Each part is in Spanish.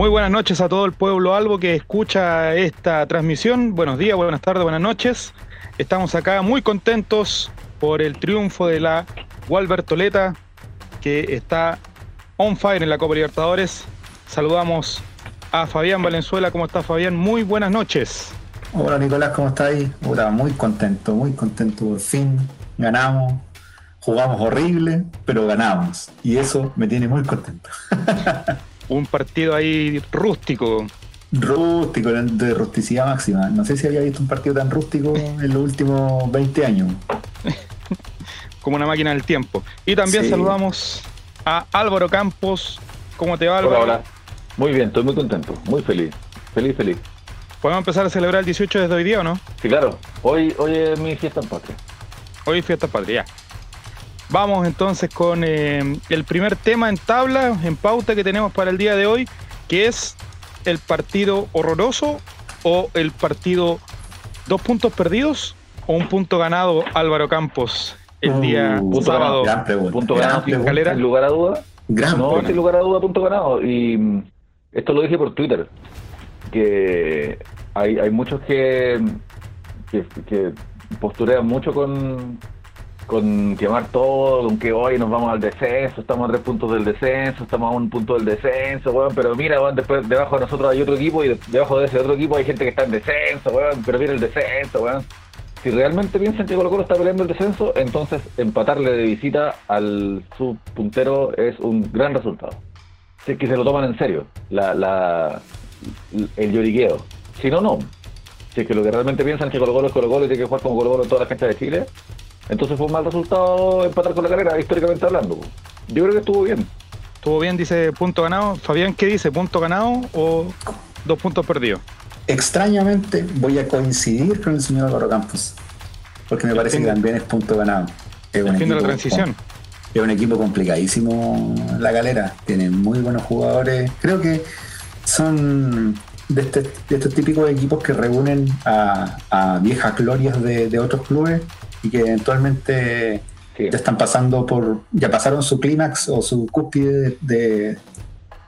Muy buenas noches a todo el pueblo albo que escucha esta transmisión. Buenos días, buenas tardes, buenas noches. Estamos acá muy contentos por el triunfo de la Walbertoleta que está on fire en la Copa Libertadores. Saludamos a Fabián Valenzuela. ¿Cómo está Fabián? Muy buenas noches. Hola Nicolás, ¿cómo estáis? Hola, muy contento, muy contento por fin. Ganamos, jugamos horrible, pero ganamos. Y eso me tiene muy contento. Un partido ahí rústico. Rústico, de rusticidad máxima. No sé si había visto un partido tan rústico en los últimos 20 años. Como una máquina del tiempo. Y también saludamos a Álvaro Campos. ¿Cómo te va, Álvaro? Hola, hola. Muy bien, estoy muy contento, muy feliz. Feliz, feliz. ¿Podemos empezar a celebrar el 18 desde hoy día o no? Sí, claro. Hoy, hoy es mi fiesta en patria. Hoy es fiesta patria, ya. Vamos entonces con eh, el primer tema en tabla, en pauta que tenemos para el día de hoy, que es el partido horroroso o el partido dos puntos perdidos o un punto ganado Álvaro Campos el día uh, sábado. punto ganado sin, lugar a duda. no, sin lugar a duda, punto ganado. Y mm, esto lo dije por Twitter, que hay, hay muchos que, que, que posturean mucho con, con quemar todo, con que hoy nos vamos al descenso, estamos a tres puntos del descenso, estamos a un punto del descenso, weón, pero mira, weón, después debajo de nosotros hay otro equipo y debajo de ese otro equipo hay gente que está en descenso, weón, pero viene el descenso, weón. Si realmente piensan que Colo Colo está peleando el descenso, entonces empatarle de visita al subpuntero es un gran resultado. Si es que se lo toman en serio, la, la, el lloriqueo. Si no, no. Si es que lo que realmente piensan que Colo Colo es Colo Colo y tiene que jugar como Colo Colo en toda la gente de Chile, entonces fue un mal resultado empatar con la carrera, históricamente hablando. Yo creo que estuvo bien. Estuvo bien, dice punto ganado. Fabián, ¿qué dice? ¿Punto ganado o dos puntos perdidos? Extrañamente voy a coincidir con el señor Álvaro Campos, porque me parece que también es punto ganado. Es un equipo, la transición. Es un equipo complicadísimo la galera, tiene muy buenos jugadores. Creo que son de, este, de estos típicos equipos que reúnen a, viejas glorias de otros clubes y que eventualmente ya están pasando por, ya pasaron su clímax o su cúspide de,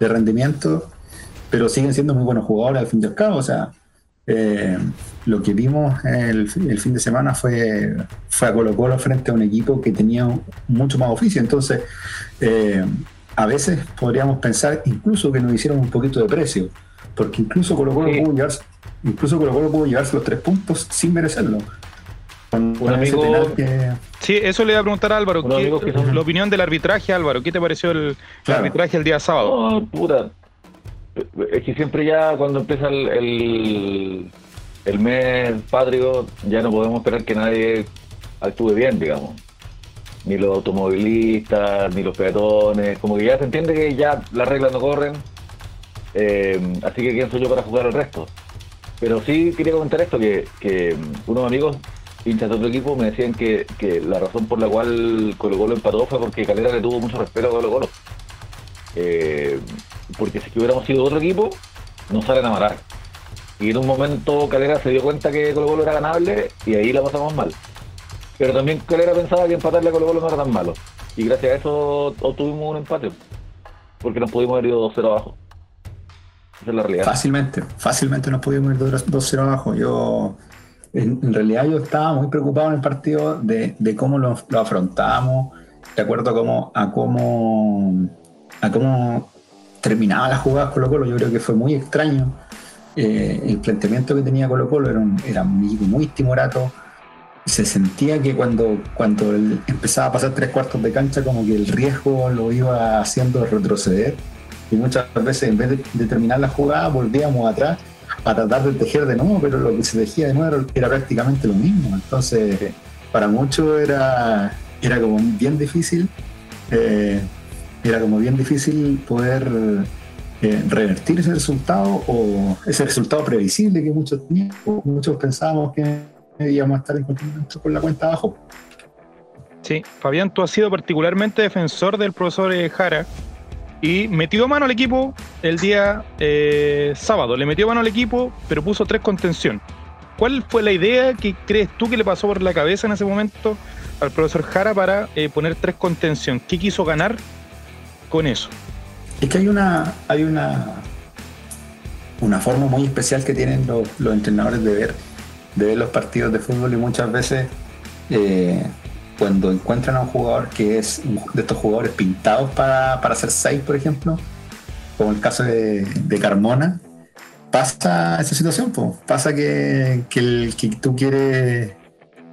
rendimiento, pero siguen siendo muy buenos jugadores al fin y al cabo. O sea, eh, lo que vimos el, el, fin de semana fue, fue a Colo Colo frente a un equipo que tenía mucho más oficio. Entonces, eh, a veces podríamos pensar incluso que nos hicieron un poquito de precio, porque incluso Colo Colo, pudo, llevarse, incluso Colo Colo pudo llevarse los tres puntos sin merecerlo un amigo. Sí, eso le iba a preguntar a Álvaro. La opinión del arbitraje, Álvaro. ¿Qué te pareció el, arbitraje el día sábado? Oh, puta. Es que siempre ya cuando empieza el, el, mes patrio, ya no podemos esperar que nadie actúe bien, digamos. Ni los automovilistas, ni los peatones. Como que ya se entiende que ya las reglas no corren. Eh, así que quién soy yo para jugar el resto. Pero sí quería comentar esto, que, que unos amigos hinchas de otro equipo me decían que, la razón por la cual Colo Colo empató fue porque Calera le tuvo mucho respeto a Colo Colo. Eh, porque si hubiéramos sido otro equipo, nos salen a matar. Y en un momento Calera se dio cuenta que Colo Colo era ganable y ahí la pasamos mal. Pero también Calera pensaba que empatarle a Colo Colo no era tan malo. Y gracias a eso obtuvimos un empate. Porque nos pudimos haber ido 2-0 abajo. Esa es la realidad. Fácilmente, fácilmente nos pudimos ir 2-0 abajo. Yo en, realidad yo estaba muy preocupado en el partido de, cómo lo, afrontamos, de acuerdo a cómo, a cómo, a cómo terminaba la jugada Colo Colo. Yo creo que fue muy extraño. Eh, el planteamiento que tenía Colo Colo era, un, era muy timorato. Se sentía que cuando, cuando empezaba a pasar tres cuartos de cancha, como que el riesgo lo iba haciendo retroceder. Y muchas veces, en vez de terminar la jugada, volvíamos atrás para tratar de tejer de nuevo, pero lo que se tejía de nuevo era, prácticamente lo mismo. Entonces, para muchos era, era como bien difícil, eh, era como bien difícil poder eh, revertir ese resultado o ese resultado previsible que muchos muchos pensábamos que íbamos a estar en cualquier momento con la cuenta abajo. Sí, Fabián, tú has sido particularmente defensor del profesor Jara y metió mano al equipo el día eh, sábado. Le metió mano al equipo, pero puso tres contención. ¿Cuál fue la idea que crees tú que le pasó por la cabeza en ese momento al profesor Jara para eh, poner tres contención? ¿Qué quiso ganar con eso? Es que hay una, hay una, una forma muy especial que tienen los, los entrenadores de ver, de ver los partidos de fútbol y muchas veces eh, cuando encuentran a un jugador que es de estos jugadores pintados para, para hacer seis, por ejemplo, como el caso de, de Carmona, pasa esa situación, pasa que, que, el, que tú quieres,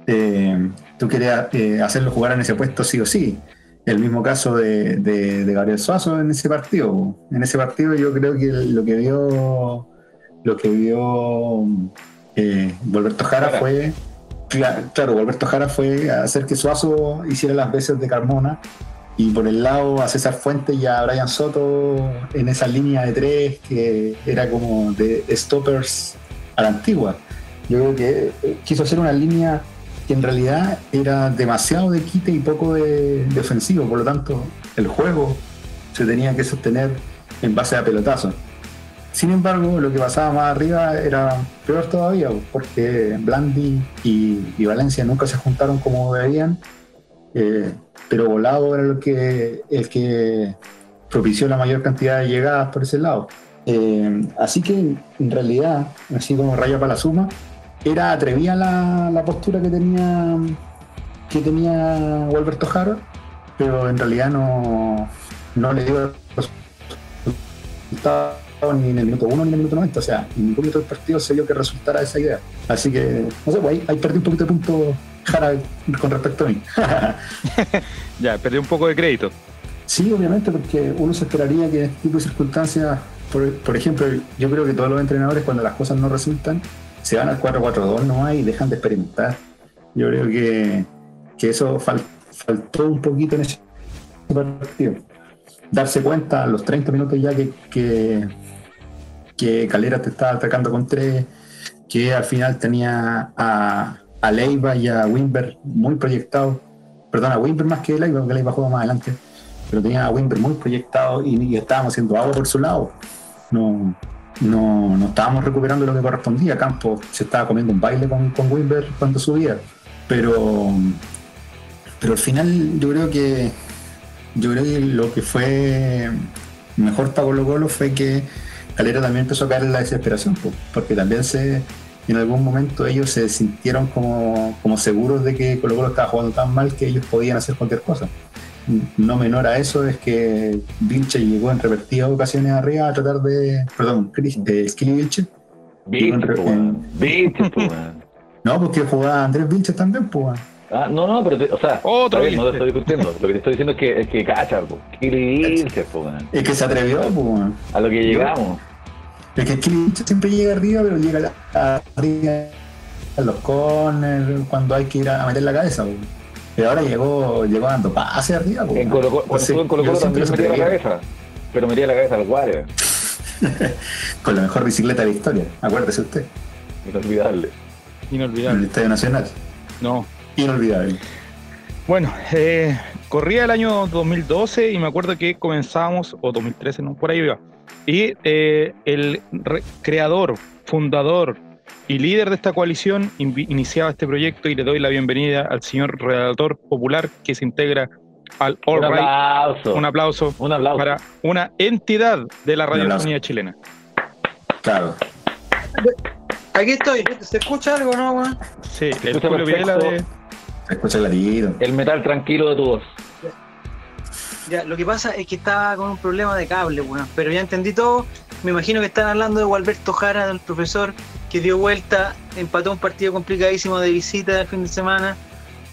eh, tú quieres eh, hacerlo jugar en ese puesto sí o sí. El mismo caso de, de, de, Gabriel Suazo en ese partido. En ese partido yo creo que lo que vio lo que vio eh, Volverto Jara fue claro, Volverto Jara fue hacer que Suazo hiciera las veces de Carmona y por el lado a César Fuentes y a Brian Soto en esa línea de tres que era como de stoppers a la antigua. Yo creo que eh, quiso hacer una línea que en realidad era demasiado de quite y poco de, de ofensivo, por lo tanto el juego se tenía que sostener en base a pelotazos. Sin embargo, lo que pasaba más arriba era peor todavía, porque Blandi y, Valencia nunca se juntaron como debían. Eh, pero Volado era el que, el que propició la mayor cantidad de llegadas por ese lado. Eh, así que en realidad, así como raya para la suma, era atrevida la, la postura que tenía que tenía Walberto Jaro, pero en realidad no, no le dio resultados ni en el minuto 1 ni en el minuto 90, o sea, en ningún minuto del partido se vio que resultara esa idea. Así que, no sé, pues ahí, ahí perdí un poquito de punto Jara con respecto a mí. ya, perdí un poco de crédito. Sí, obviamente, porque uno se esperaría que en este tipo de circunstancias, por, por, ejemplo, yo creo que todos los entrenadores cuando las cosas no resultan, se van al 4-4-2 no hay y dejan de experimentar. Yo creo que, que eso fal, faltó un poquito en ese partido. Darse cuenta a los 30 minutos ya que, que, Calera te estaba atacando con tres, que al final tenía a, a Leiva y a Wimber muy proyectado. Perdón, a Wimber más que Leiva, porque Leiva juega más adelante. Pero tenía a Wimber muy proyectado y, y estábamos haciendo agua por su lado. No, no, no estábamos recuperando lo que correspondía. Campos se estaba comiendo un baile con, con Wimber cuando subía. Pero, pero al final yo creo que yo creo que lo que fue mejor para Colo Colo fue que Calera también empezó a caer en la desesperación, porque también se, en algún momento ellos se sintieron como, como seguros de que Colo Colo estaba jugando tan mal que ellos podían hacer cualquier cosa. No menor a eso es que Vilche llegó en repetidas ocasiones arriba a tratar de. Perdón, eh, Skilly Vilche. Vilche, No, porque jugaba Andrés Vilche también, pues. Ah, no, no, pero, te, o sea, Otro bien, no te estoy discutiendo. Lo que te estoy diciendo es que, es que cacha, po. Skilly Vilche, Es que se atrevió, pues. A lo que llegamos. Es que Skilly siempre llega arriba, pero llega arriba a los corners, cuando hay que ir a meter la cabeza, pues. Y ahora llegó, llegó dando pase arriba. En Colo -Colo, estuvo en Colo Colo también metía la cabeza, pero metía la cabeza al guardia. Con la mejor bicicleta de la historia, acuérdese usted. Inolvidable. En Inolvidable. el Estadio Nacional. No. Inolvidable. Bueno, eh, corría el año 2012 y me acuerdo que comenzábamos, o 2013, no, por ahí iba. Y eh, el creador, fundador y líder de esta coalición iniciaba este proyecto y le doy la bienvenida al señor redactor popular que se integra al All Un Right. aplauso. Un aplauso Un aplauso. para una entidad de la aplauso. radiofonía chilena. Claro. Aquí estoy. ¿Se escucha algo no, weón? Sí, el Julio Videla de... escucha clarito. El metal tranquilo de tu voz. Ya, lo que pasa es que estaba con un problema de cable, weón. Pero ya entendí todo. Me imagino que están hablando de Gualberto Jara, del profesor que dio vuelta, empató un partido complicadísimo de visita el fin de semana.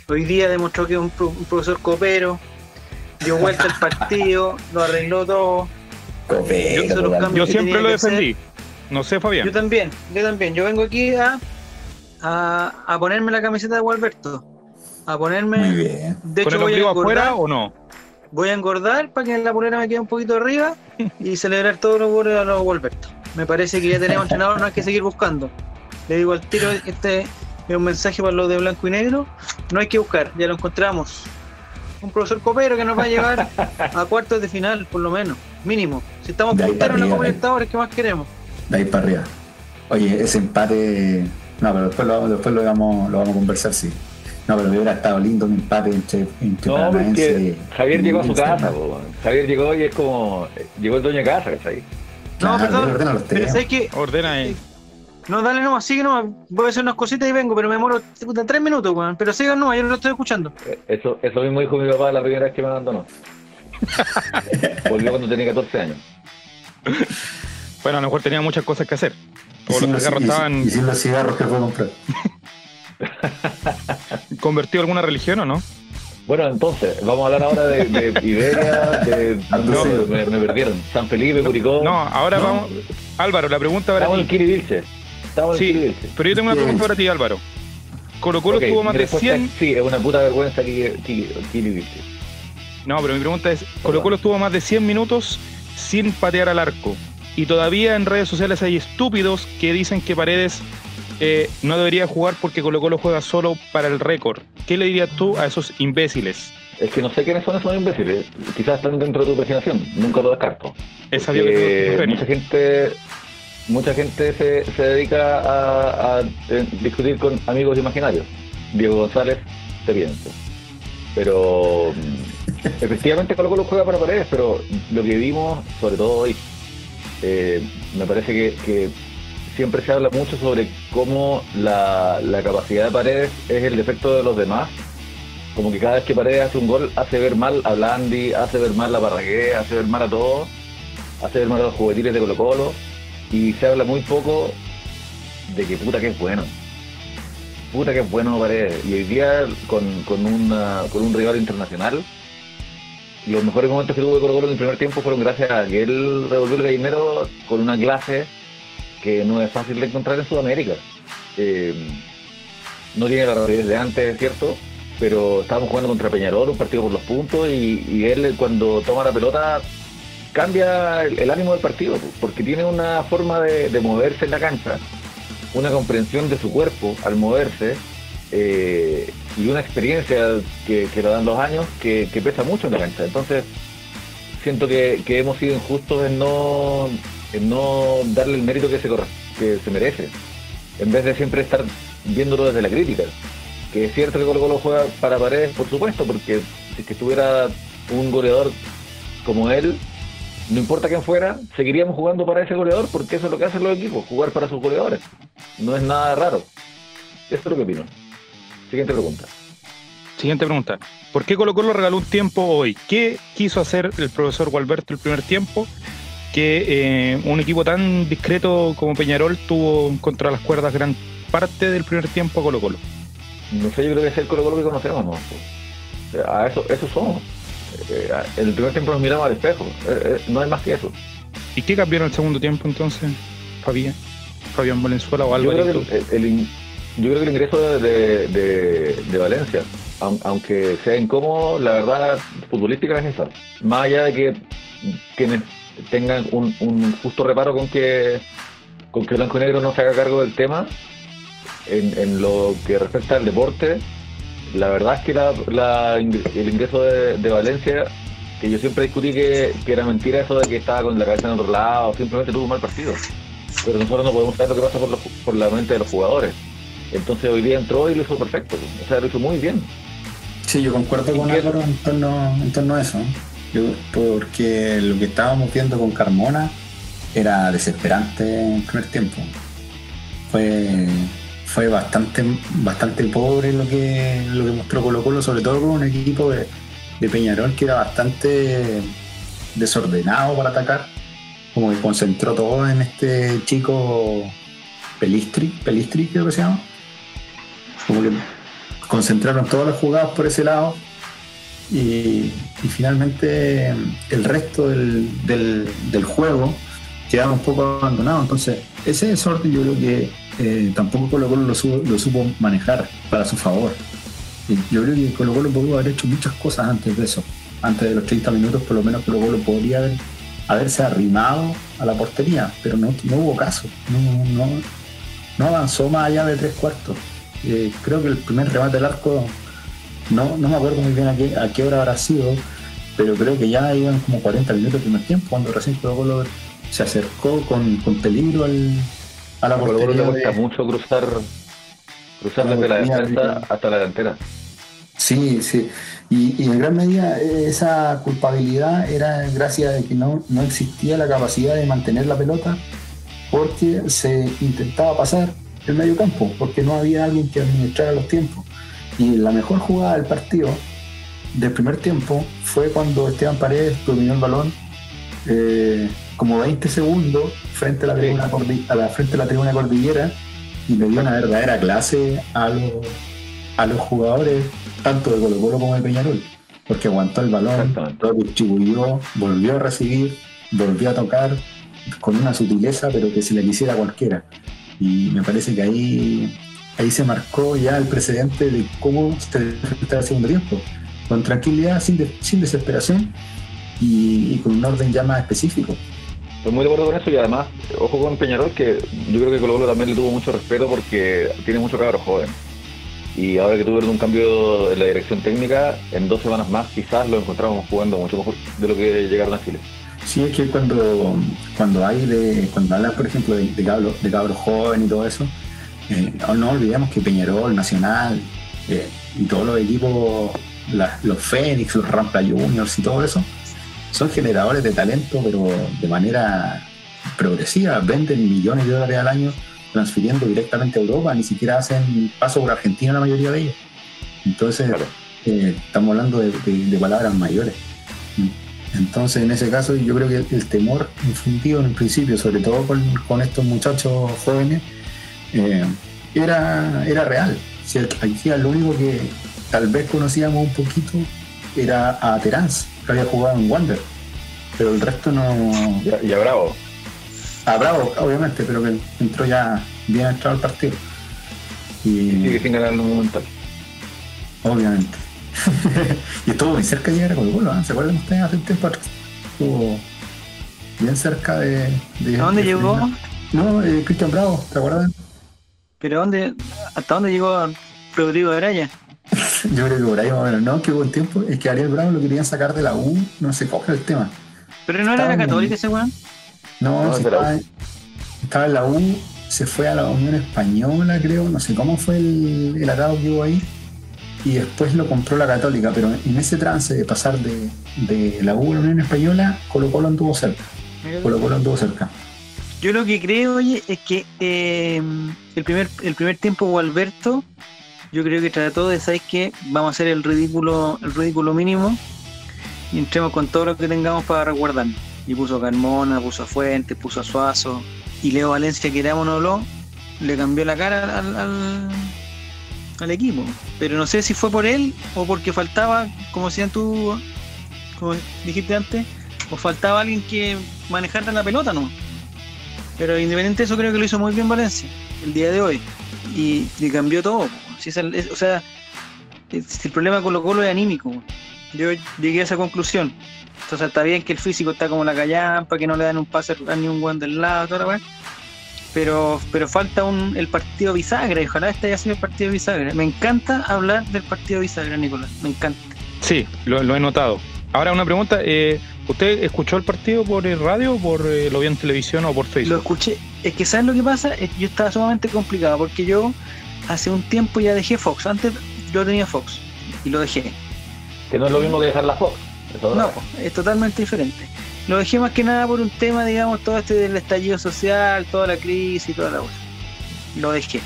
Hoy día demostró que es un, pro- un profesor copero. Dio vuelta el partido, lo arregló todo. Copero, Yo-. Yo siempre lo defendí. No sé, Yo Fabián. también, yo también. Yo vengo aquí a, a, a ponerme la camiseta de Gualberto. A ponerme. Muy bien. De ¿Con hecho, el voy a ombligo engordar. afuera o no? voy a engordar para que la polera me quede un poquito arriba y celebrar todos los goles a los Wolverton. Me parece que ya tenemos entrenador, no hay que seguir buscando. Le digo al tiro, este es un mensaje para los de blanco y negro, no hay que buscar, ya lo encontramos. Un profesor copero que nos va a llevar a cuartos de final, por lo menos, mínimo. Si estamos punteros en la Libertadores, ¿qué más queremos? De ahí para arriba. Oye, ese empate. No, pero después lo, después lo, vamos, lo vamos a conversar, sí. No, pero hubiera estado lindo un empate entre, entre No, porque Javier y llegó a su casa, po. Javier llegó y es como. Llegó el dueño de casa, ¿cachai? No, Claro, perdón. ordena los Pero sabes que. Ordena ahí. No, dale nomás, sigue nomás. Voy a hacer unas cositas y vengo, pero me demoro tres minutos, weón. Pero sigan nomás, yo no lo estoy escuchando. Eh, Eso, eso mismo dijo mi papá la primera vez que me abandonó. Volvió cuando tenía 14 años. Bueno, a lo mejor tenía muchas cosas que hacer. O los cigarros y sin- estaban y sin los cigarros que fue a comprar. convertidos en alguna religión o no. Bueno, entonces, vamos a hablar ahora de, de Iberia, de. No, me, me perdieron. San Felipe, Curicó. No, ahora No. vamos. Álvaro, la pregunta para Estamos en ti. Kiri Vilche. Estamos en Kiri Sí, pero yo tengo una pregunta para ti, Álvaro. Colo Colo Ok, tuvo más de respuesta 100. es Sí, es una puta vergüenza Kiri, Kiri, Kiri. No, pero mi pregunta es: Colo Colo estuvo más de 100 minutos sin patear al arco. Y todavía en redes sociales hay estúpidos que dicen que Paredes eh, no debería jugar porque Colo Colo juega solo para el récord. ¿Qué le dirías tú a esos imbéciles? Es que no sé quiénes son esos imbéciles. Quizás están dentro de tu imaginación. Nunca lo descarto. Es sabido que mucha gente mucha gente se, se dedica a, a, eh, discutir con amigos imaginarios. Diego González, te pienso. Pero mm, efectivamente Colo Colo juega para paredes, pero lo que vimos, sobre todo hoy, eh, me parece que, que siempre se habla mucho sobre cómo la, capacidad de paredes es el defecto de los demás. Como que cada vez que Paredes hace un gol hace ver mal a Blandi, hace ver mal a Parragué, hace ver mal a todos, hace ver mal a los juveniles de Colo Colo y se habla muy poco de que puta que es bueno. Puta que es bueno Paredes. Y hoy día con, con, una, con un rival internacional, los mejores momentos que tuvo Colo Colo en el primer tiempo fueron gracias a que él revolvió el gallinero con una clase no es fácil de encontrar en Sudamérica. Eh, no tiene la rapidez de antes, es cierto, pero estábamos jugando contra Peñarol, un partido por los puntos, y, él cuando toma la pelota cambia el, ánimo del partido, porque tiene una forma de, moverse en la cancha, una comprensión de su cuerpo al moverse, eh, y una experiencia que, que lo dan los años que, que pesa mucho en la cancha. Entonces, siento que, que hemos sido injustos en no, en no darle el mérito que se, que se merece, en vez de siempre estar viéndolo desde la crítica. Que es cierto que Colo Colo juega para paredes, por supuesto, porque si que estuviera un goleador como él, no importa quién fuera, seguiríamos jugando para ese goleador, porque eso es lo que hacen los equipos, jugar para sus goleadores. No es nada raro. Eso es lo que opino. Siguiente pregunta. Siguiente pregunta. ¿Por qué Colo Colo regaló un tiempo hoy? ¿Qué quiso hacer el profesor Gualberto el primer tiempo que eh, un equipo tan discreto como Peñarol tuvo contra las cuerdas gran parte del primer tiempo a Colo Colo? No sé, yo creo que es el Colo Colo que conocemos, ¿no? A eso, eso somos. Eh, en el primer tiempo nos miramos al espejo. Eh, eh, no hay más que eso. ¿Y qué cambió en el segundo tiempo entonces, Fabián? Fabián Valenzuela o Yo creo, que el, yo creo que el ingreso de, de- de- Valencia, aun- aunque sea incómodo, la verdad futbolística es esa. Más allá de que quienes tengan un, un justo reparo con que con que Blanco y Negro no se haga cargo del tema, en, en lo que respecta al deporte, la verdad es que la- la el ingreso de, de Valencia, que yo siempre discutí que, que era mentira eso de que estaba con la cabeza en otro lado, simplemente tuvo un mal partido pero nosotros no podemos saber lo que pasa por, los- por la mente de los jugadores. Entonces hoy día entró y lo hizo perfecto, o sea, lo hizo muy bien. Sí, yo concuerdo con. Álvaro en torno, en torno a eso. Porque lo que estábamos viendo con Carmona era desesperante en el primer tiempo. Fue, fue bastante, bastante pobre lo que, lo que mostró Colo Colo, sobre todo con un equipo de, de Peñarol que era bastante desordenado para atacar. Como que concentró todo en este chico Pelistri, Pelistri creo que se llama. Como que concentraron todas las jugadas por ese lado y, finalmente el resto del, del- juego quedaba un poco abandonado. Entonces, ese desorden yo creo que eh, tampoco Colo Colo lo, su- lo supo manejar para su favor. Yo creo que Colo Colo pudo haber hecho muchas cosas antes de eso. Antes de los 30 minutos, por lo menos Colo Colo podría haber, haberse arrimado a la portería, pero no, no hubo caso. No, no, no avanzó más allá de tres cuartos. Eh, creo que el primer remate del arco, no, no me acuerdo muy bien a qué, a qué hora habrá sido, pero creo que ya iban como 40 minutos del primer tiempo, cuando recién Colo Colo se acercó con, con peligro al, a la A Colo Colo le portería. cuesta de- mucho cruzar cruzar La desde la portería defensa de- hasta la delantera. Sí, sí. Y, en gran medida esa culpabilidad era gracias a que no, no existía la capacidad de mantener la pelota porque se intentaba pasar el medio campo, porque no había alguien que administrara los tiempos. Y la mejor jugada del partido, del primer tiempo, fue cuando Esteban Paredes dominó el balón eh, como 20 segundos frente a la tribuna, a la, frente a la tribuna cordillera y le dio una verdadera clase a los, a los jugadores, tanto de Colo Colo como de Peñarol, porque aguantó el balón, lo distribuyó, volvió a recibir, volvió a tocar con una sutileza, pero que se le quisiera cualquiera. Y me parece que ahí, ahí se marcó ya el precedente de cómo se enfrentar el segundo tiempo, con tranquilidad, sin, sin desesperación y, con un orden ya más específico. Estoy muy de acuerdo con eso y además, ojo con Peñarol, que yo creo que Colo Colo también le tuvo mucho respeto porque tiene mucho cabros joven. Y ahora que tuvieron un cambio en la dirección técnica, en dos semanas más quizás lo encontramos jugando mucho mejor de lo que llegaron a Chile. Sí, es que cuando, cuando hay de, cuando hablan, por ejemplo, de, de cabros de cabros jóvenes y todo eso, eh, no olvidemos que Peñarol, Nacional eh, y todos los equipos, los Fénix, los Rampla Juniors y todo eso, son generadores de talento, pero de manera progresiva. Venden millones de dólares al año transfiriendo directamente a Europa, ni siquiera hacen paso por Argentina la mayoría de ellos. Entonces, eh, estamos hablando de, palabras mayores. Entonces, en ese caso, yo creo que el temor infundido en el principio, sobre todo con, estos muchachos jóvenes, eh, era, era real. Si aquí lo único que tal vez conocíamos un poquito era a Terán que había jugado en Wander, pero el resto no. Y a, Bravo. A Bravo, obviamente, pero que entró ya bien entrado al partido. Y sigue sin ganar el monumental. Obviamente. y estuvo muy cerca de llegar a Colo Colo, ¿eh? ¿se acuerdan ustedes hace un tiempo atrás? Estuvo bien cerca de. ¿A dónde llegó? No, eh, Cristian Bravo, ¿te acuerdas? ¿Pero dónde, hasta dónde llegó Rodrigo de Araya? Yo creo que por ahí más no, que hubo un tiempo, es que Ariel Bravo lo querían sacar de la U, no se coge el tema. ¿Pero no era la católica ese weón? No, estaba, en la U, se fue a la Unión Española, creo, no sé cómo fue el, el atado que hubo ahí, y después lo compró la católica, pero en ese trance de pasar de, de la U a la Unión Española, Colo Colo anduvo cerca. Colo Colo anduvo cerca. Yo lo que creo, oye, es que eh, el, primer, el primer tiempo Alberto yo creo que trató de, ¿sabes qué? Vamos a hacer el ridículo, el ridículo mínimo y entremos con todo lo que tengamos para resguardar. Y puso a Carmona, puso a Fuentes, puso a Suazo. Y Leo Valencia, que era lo le cambió la cara al, al, equipo. Pero no sé si fue por él o porque faltaba, como decían tú, como dijiste antes, o faltaba alguien que manejara la pelota, ¿no? Pero independiente de eso, creo que lo hizo muy bien Valencia el día de hoy. Y le cambió todo o sea, si el problema con los Colo es anímico, yo llegué a esa conclusión. Entonces está bien que el físico está como la callampa, que no le dan un pase a ni un del lado, toda la pero, pero falta un, el partido bisagra, y ojalá este haya sido el partido bisagra. Me encanta hablar del partido bisagra, Nicolás, me encanta. Sí, lo, he notado. Ahora una pregunta, eh, ¿usted escuchó el partido por radio, por eh, lo vio en televisión o por Facebook? Lo escuché, es que ¿sabes lo que pasa? Yo estaba sumamente complicado porque yo hace un tiempo ya dejé Fox. Antes yo tenía Fox y lo dejé. Que no es lo mismo que dejar la Fox. no, es totalmente diferente. Lo dejé más que nada por un tema, digamos, todo este del estallido social, toda la crisis y toda la cosa. Lo dejé.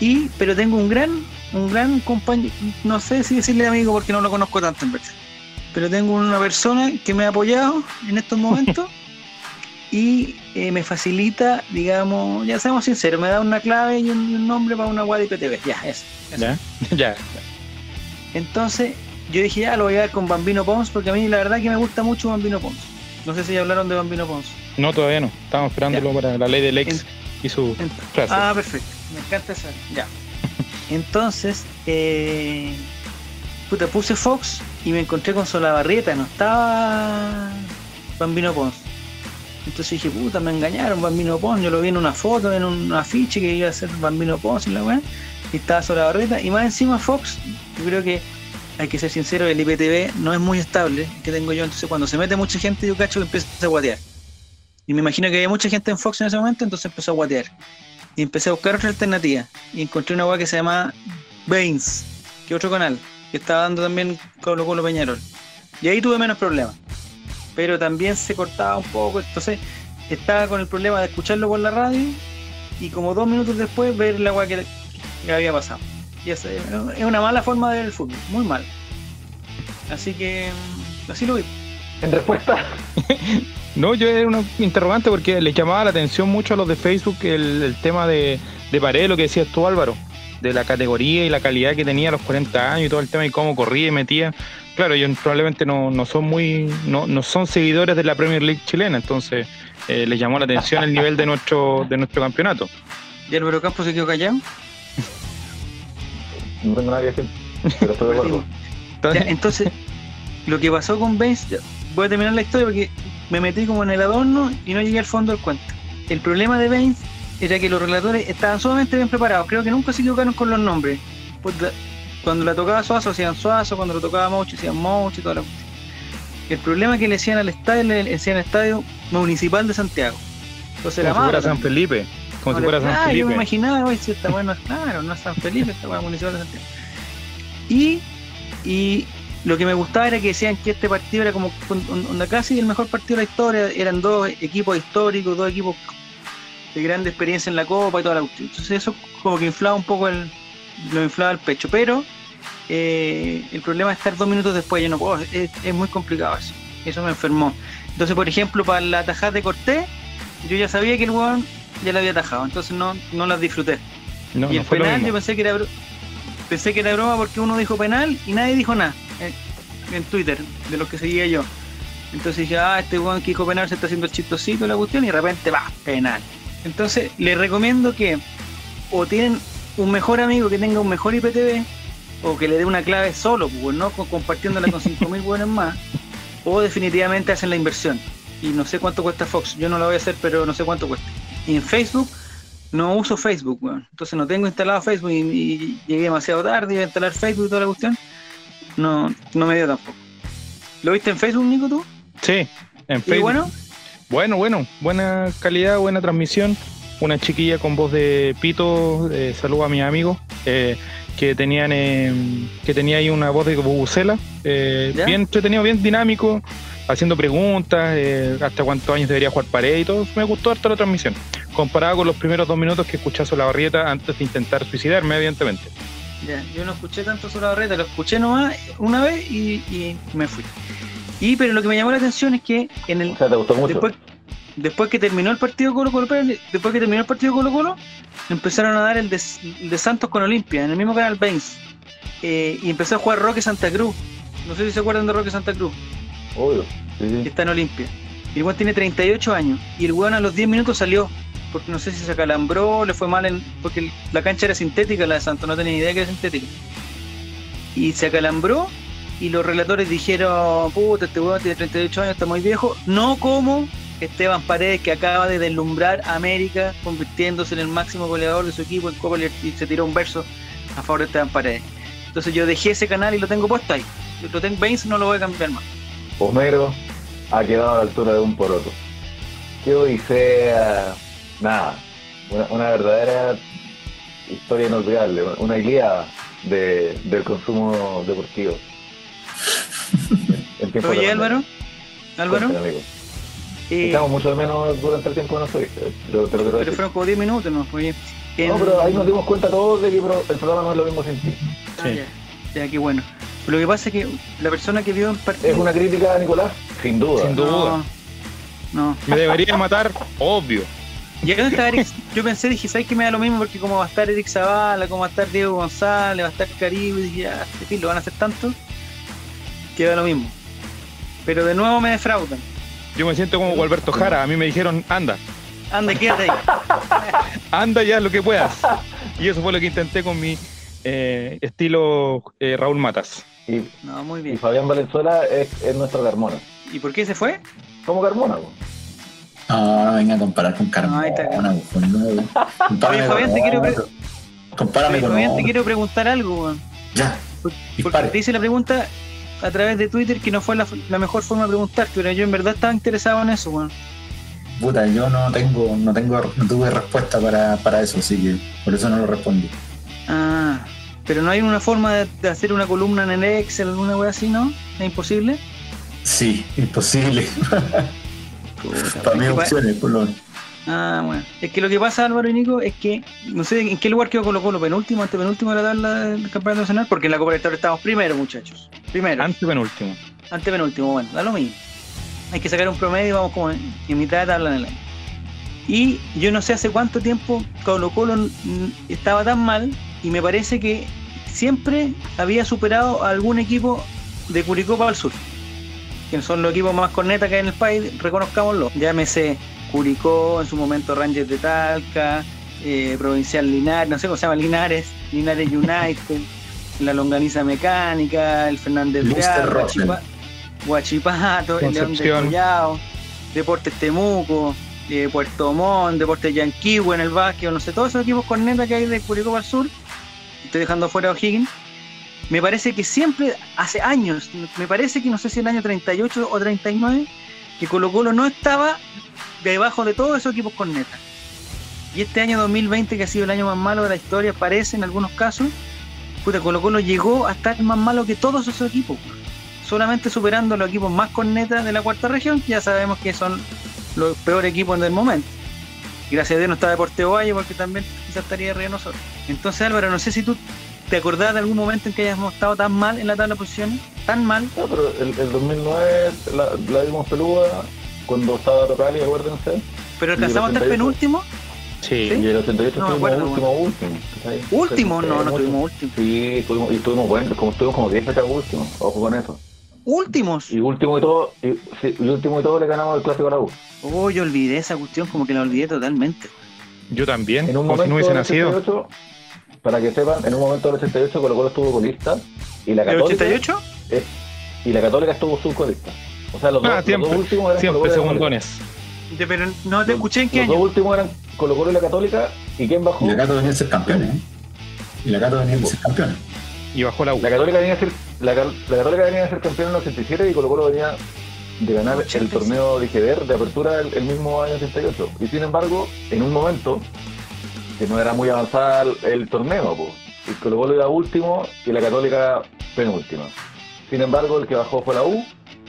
Y, pero tengo un gran, un gran compañero, no sé si decirle amigo porque no lo conozco tanto en verdad. Pero tengo una persona que me ha apoyado en estos momentos y eh, me facilita, digamos, ya seamos sinceros, me da una clave y un, nombre para una web IPTV. Ya, eso. Ya, ya. Entonces, yo dije, ya lo voy a dar con Bambino Pons, porque a mí la verdad que me gusta mucho Bambino Pons. No sé si ya hablaron de Bambino Pons. No, todavía no. Estamos esperándolo para la ley del ex y su frase. Ah, perfecto. Me encanta esa. Ya. Entonces, eh, puta, puse Fox y me encontré con Solabarrieta, no estaba Bambino Pons. Entonces dije, puta, me engañaron, Bambino Pons. Yo lo vi en una foto, en un afiche que iba a ser Bambino Pons y la weá. Y estaba sobre la barreta. Y más encima Fox, yo creo que hay que ser sincero, el IPTV no es muy estable, que tengo yo. Entonces cuando se mete mucha gente, yo cacho que empieza a guatear. Y me imagino que había mucha gente en Fox en ese momento, entonces empezó a guatear. Y empecé a buscar otra alternativa. Y encontré una weá que se llama Baines, que otro canal, que estaba dando también Colo Colo Peñarol. Y ahí tuve menos problemas. Pero también se cortaba un poco, entonces estaba con el problema de escucharlo por la radio y como dos minutos después ver la agua que, que había pasado. Y es, es una mala forma de ver el fútbol, muy mal. Así que mm, así lo vi. En respuesta, No, yo era un interrogante porque le llamaba la atención mucho a los de Facebook el, el tema de, de Paredes, lo que decías tú Álvaro, de la categoría y la calidad que tenía a los 40 años y todo el tema y cómo corría y metía. Claro, ellos probablemente no, no son muy, no, no son seguidores de la Premier League chilena, entonces eh, les llamó la atención el nivel de nuestro, de nuestro campeonato. ¿Y Álvaro Campos se quedó callado? no tengo nada que decir, pero estoy de acuerdo. Ya, entonces, lo que pasó con Baines, ya, voy a terminar la historia porque me metí como en el adorno y no llegué al fondo del cuento. El problema de Baines era que los relatores estaban sumamente bien preparados. Creo que nunca se equivocaron con los nombres. Pues, cuando la tocaba Suazo hacían Suazo, cuando lo tocaba Mochi hacían Mochi y toda la cuestión. El problema es que le decían al estadio, le decían al estadio municipal de Santiago. Entonces Como si fuera. San Felipe. Como si fuera Ah, San yo me Felipe. imaginaba, oye, si esta no es claro, no es San Felipe, esta es municipal de Santiago. Y, y lo que me gustaba era que decían que este partido era como onda casi el mejor partido de la historia, eran dos equipos históricos, dos equipos de grande experiencia en la copa y toda la cuestión. Entonces eso como que inflaba un poco el, lo inflaba el pecho, pero eh, el problema es estar dos minutos después, yo no puedo, es, es muy complicado eso, eso me enfermó. Entonces, por ejemplo, para la tajada de Cortés, yo ya sabía que el weón ya la había atajado, entonces no, no las disfruté. No, y el penal yo pensé que era pensé que era broma porque uno dijo penal y nadie dijo nada en, en Twitter de los que seguía yo. Entonces dije, ah, este weón que dijo penal se está haciendo el chistosito la cuestión y de repente va, penal. Entonces les recomiendo que o tienen un mejor amigo que tenga un mejor IPTV o que le dé una clave solo, pues no compartiéndola con 5.000 buenos más, o definitivamente hacen la inversión. Y no sé cuánto cuesta Fox, yo no la voy a hacer, pero no sé cuánto cuesta. Y en Facebook no uso Facebook, weón. Entonces no tengo instalado Facebook y, y llegué demasiado tarde, iba a instalar Facebook y toda la cuestión. No, no me dio tampoco. ¿Lo viste en Facebook, Nico, tú? Sí, en ¿Y Facebook. bueno? Bueno, bueno, buena calidad, buena transmisión. Una chiquilla con voz de pito, eh, saludo a mis amigos, eh, que tenían eh, que tenía ahí una voz de bubucela, eh, bien entretenido, bien dinámico, haciendo preguntas, eh, hasta cuántos años debería jugar pared y todo. Me gustó harto la transmisión, comparado con los primeros dos minutos que escuché a la barrieta antes de intentar suicidarme, evidentemente. Ya, yo no escuché tanto sobre la barreta, lo escuché nomás una vez y, y me fui. Y pero lo que me llamó la atención es que en el O sea, te gustó mucho. después, después que terminó el partido Colo Colo, después que terminó el partido Colo Colo, empezaron a dar el de, el de Santos con Olimpia, en el mismo canal Baines. Eh, y empezó a jugar Roque Santa Cruz. No sé si se acuerdan de Roque Santa Cruz, Obvio. Sí, que sí. está en Olimpia. Y el weón tiene 38 años. Y el weón a los 10 minutos salió. Porque no sé si se acalambró, le fue mal en. Porque la cancha era sintética, la de Santos, no tenía ni idea que era sintética. Y se acalambró. Y los relatores dijeron: Puta, este weón tiene 38 años, está muy viejo. No como Esteban Paredes, que acaba de deslumbrar a América, convirtiéndose en el máximo goleador de su equipo en Copa y se tiró un verso a favor de Esteban Paredes. Entonces yo dejé ese canal y lo tengo puesto ahí. Lo tengo 20, no lo voy a cambiar más. Homero ha quedado a la altura de un poroto. Que odisea. Nada. Una, verdadera historia inolvidable. Una de, del consumo deportivo. En tiempo de Oye Álvaro, Álvaro, Cuéntame, eh, Estamos mucho de menos durante el tiempo que no estoy. eh, pero fueron como 10 minutos, ¿no? Oye, No, en- pero ahí nos dimos cuenta todos de que el programa no es lo mismo sin ti. Ah, Sí. ya, ya, qué bueno. Pero lo que pasa es que la persona que vio el partido. ¿Es una crítica a Nicolás? Sin duda. Sin duda. No, no. Me debería matar, obvio. Y acá está Eric, yo pensé, dije, ¿sabes que me da lo mismo? Porque como va a estar Eric Zavala, como va a estar Diego González, va a estar Caribe, y dije, ya, este fin, lo van a hacer tanto, que da lo mismo. Pero de nuevo me defraudan. Yo me siento como Gualberto Jara. A mí me dijeron, anda, Anda, quédate ahí. anda ya lo que puedas. Y eso fue lo que intenté con mi eh, estilo eh, Raúl Matas. Y, No, muy y bien. Fabián Valenzuela es, es nuestro Carmona. ¿Y por qué se fue? Como Carmona, po. No, no venga a comparar con Carmona. ahí está. no. Compárame Oye, Fabián, con te quiero. Compárame Oye, con Fabián, te quiero preguntar algo, weón. Ya, Porque dispare. te hice la pregunta a través de Twitter que no fue la, la mejor forma de preguntarte, pero yo en verdad estaba interesado en eso, weón. Puta, yo no tengo, no tengo, no tuve respuesta para, para eso, así que por eso no lo respondí. Ah, Pero no hay una forma de, de hacer una columna en el Excel, alguna wea así, ¿no? Es imposible. Sí, imposible. Puta, Para mí opciones, por lo menos. Ah, bueno. Es que lo que pasa, Álvaro y Nico, es que no sé en qué lugar quedó Colo Colo, penúltimo, antepenúltimo de la tabla del campeonato nacional, porque en la Copa Libertadores estamos primero, muchachos. Primero. Antepenúltimo. Antepenúltimo, bueno, da lo mismo. Hay que sacar un promedio y vamos como en, en mitad de tabla en el año. Y yo no sé hace cuánto tiempo Colo Colo estaba tan mal y me parece que siempre había superado a algún equipo de Curicó para el sur. Que son los equipos más cornetas que hay en el país, reconozcámoslo. Llámese Curicó, en su momento Rangers de Talca, eh, Provincial Linares, no sé cómo se llama, Linares, Linares United, la Longaniza Mecánica, el Fernández. Guachipa- Guachipato, el León de Concepción. Collao, Deportes Temuco, eh, Puerto Montt, Deportes Yanquihue en el básquet, no sé, todos esos equipos cornetas que hay de Curicó para el sur, estoy dejando fuera a O'Higgins, me parece que siempre, hace años, me parece que no sé si el año 38 o 39, que Colo Colo no estaba debajo de todos esos equipos cornetas. Y este año 2020, que ha sido el año más malo de la historia, parece en algunos casos, puta, Colo Colo llegó a estar más malo que todos esos equipos. Solamente superando los equipos más cornetas de la cuarta región, que ya sabemos que son los peores equipos del momento. Gracias a Dios no está Deportivo Valle, porque también quizás estaría arriba de nosotros. Entonces, Álvaro, no sé si tú te acordás de algún momento en que hayamos estado tan mal en la tabla de posiciones, tan mal, No, pero el, el 2009 la, la dimos peluda cuando estaba Tocali, acuérdense. pero el alcanzamos a estar 88. penúltimo. Sí. Y el 88 No estuvimos acuerdo, último, último. ¿cachai? Último, no, no mucho. tuvimos último. Sí, estuvimos, y estuvimos buenos, como estuvimos como 10 fechas últimos, ojo con eso. Últimos. Y último y todo, y, sí, y último y todo le ganamos el clásico a la U. Oh, yo olvidé esa cuestión, como que la olvidé totalmente. Yo también, En un como si no momento hubiese nacido. 88, para que sepan, en un momento del 88 Colo Colo estuvo colista y la ¿El Católica 88? y la Católica estuvo subcolista. O sea, los, Ah, dos, los siempre, dos últimos eran Siempre segundones. De- pero no te Los- escuché en qué Los dos año. últimos eran Colo Colo y la Católica. ¿Y quién bajó? Y la Cato venía a ser campeones, ¿eh? Y la Cato venía a ser campeones. Y bajó la U. La Católica venía a ser, la, Católica venía a ser campeón en el 87 y Colo Colo venía de ganar el 86. torneo de Igeber de apertura el, el mismo año 88. Y sin embargo, en un momento que no era muy avanzada el, el torneo, pues, el Colo Colo era último y la Católica penúltima. Sin embargo, el que bajó fue la U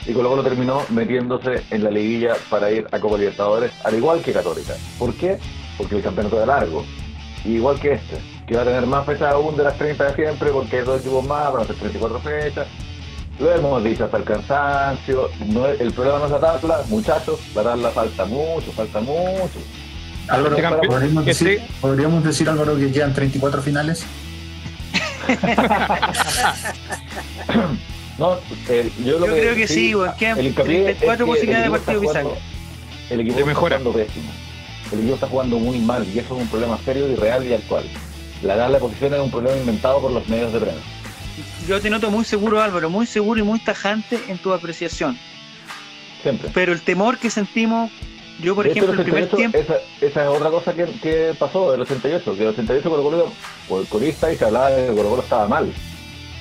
y Colo Colo terminó metiéndose en la liguilla para ir a Copa Libertadores, al igual que Católica. ¿Por qué? Porque el campeonato era largo. Igual que este, que va a tener más fechas aún de las 30 de siempre, porque hay dos equipos más, van a ser 34 fechas. Lo hemos dicho hasta el cansancio. No es- el problema no es la tabla, muchachos, la tabla falta mucho, falta mucho. Álvaro, Este campeón- ¿podríamos, decir, podríamos decir, Álvaro, que quedan 34 finales. No, el- yo lo Yo creo que sí, weón, quedan el hincapié 34 es que posibilidades el de equipo partido está jugando- El equipo De está mejora. jugando pésimo. El equipo está jugando muy mal y eso es un problema serio y real y actual. La tabla de posiciones es un problema inventado por los medios de prensa. Yo te noto muy seguro, Álvaro, muy seguro y muy tajante en tu apreciación. Siempre. Pero el temor que sentimos, yo por ejemplo, el primer 88, tiempo, Esa, esa es otra cosa que, que pasó del 88, que el 88 Colo Colo por corista y se hablaba de que Colo Colo estaba mal.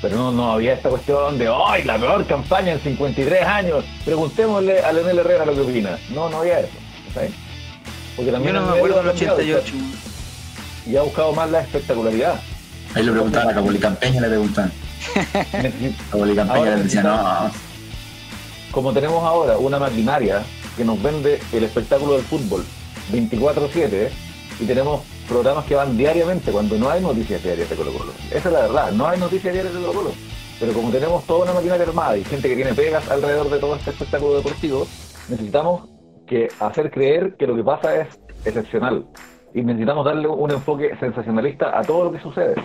Pero no, no había esta cuestión de ¡ay, la peor campaña en 53 años! Preguntémosle a Leonel Herrera lo que opina. No, no había eso. ¿sabes? Porque yo también no el me acuerdo del ha cambiado 88. Y ha buscado más la espectacularidad. Ahí le preguntaban a Capolicampeña, le preguntaban. Ahora le decía, no, Como tenemos ahora una maquinaria que nos vende el espectáculo del fútbol 24-7 y tenemos programas que van diariamente cuando no hay noticias diarias de Colo Colo. Esa es la verdad, no hay noticias diarias de Colo Colo. Pero como tenemos toda una maquinaria armada y gente que tiene pegas alrededor de todo este espectáculo deportivo, necesitamos que hacer creer que lo que pasa es excepcional. Y necesitamos darle un enfoque sensacionalista a todo lo que sucede.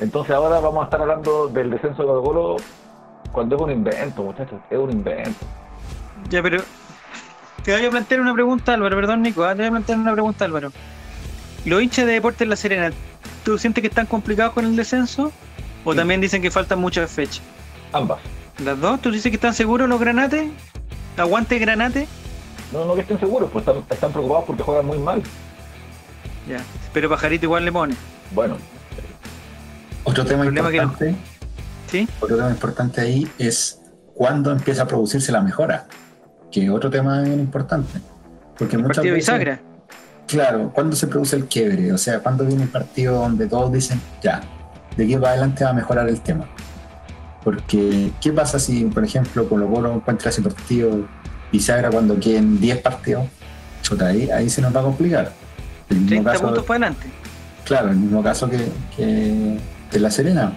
Entonces ahora vamos a estar hablando del descenso de Colo Colo cuando es un invento, muchachos, es un invento. Ya, pero te voy a plantear una pregunta, Álvaro, perdón, Nico, ah, te voy a plantear una pregunta, Álvaro. Los hinchas de Deportes La Serena, ¿tú sientes que están complicados con el descenso? ¿O Sí. también dicen que faltan muchas fechas? Ambas. ¿Las dos? ¿Tú dices que están seguros los granates? ¿Aguante granate? No, no que estén seguros, pues están, están preocupados porque juegan muy mal. Ya, pero Pajarito igual le pone, Bueno, Otro tema que no- importante, ¿sí? otro tema importante ahí es cuándo empieza a producirse la mejora, que es otro tema bien importante. Porque muchas Partido veces, bisagra. Claro, ¿cuándo se produce el quiebre? O sea, ¿cuándo viene un partido donde todos dicen, ya, de aquí para adelante va a mejorar el tema. Porque, ¿qué pasa si, por ejemplo, Colo Colo encuentra ese partido bisagra cuando queden 10 partidos? Chuta, ahí, ahí se nos va a complicar. El mismo 30 caso- puntos para adelante. Claro, el mismo caso que, que, que La Serena.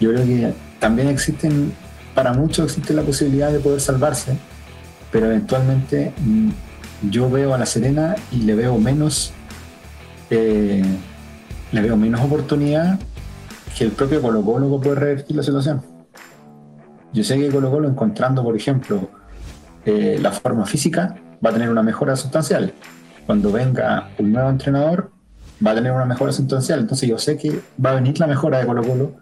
Yo creo que también existen, para muchos existe la posibilidad de poder salvarse, pero eventualmente mm, yo veo a La Serena y le veo menos, eh, le veo menos oportunidad que el propio Colo Colo puede revertir la situación. Yo sé que Colo Colo encontrando, por ejemplo, eh, la forma física, va a tener una mejora sustancial. Cuando venga un nuevo entrenador, va a tener una mejora sustancial. Entonces yo sé que va a venir la mejora de Colo Colo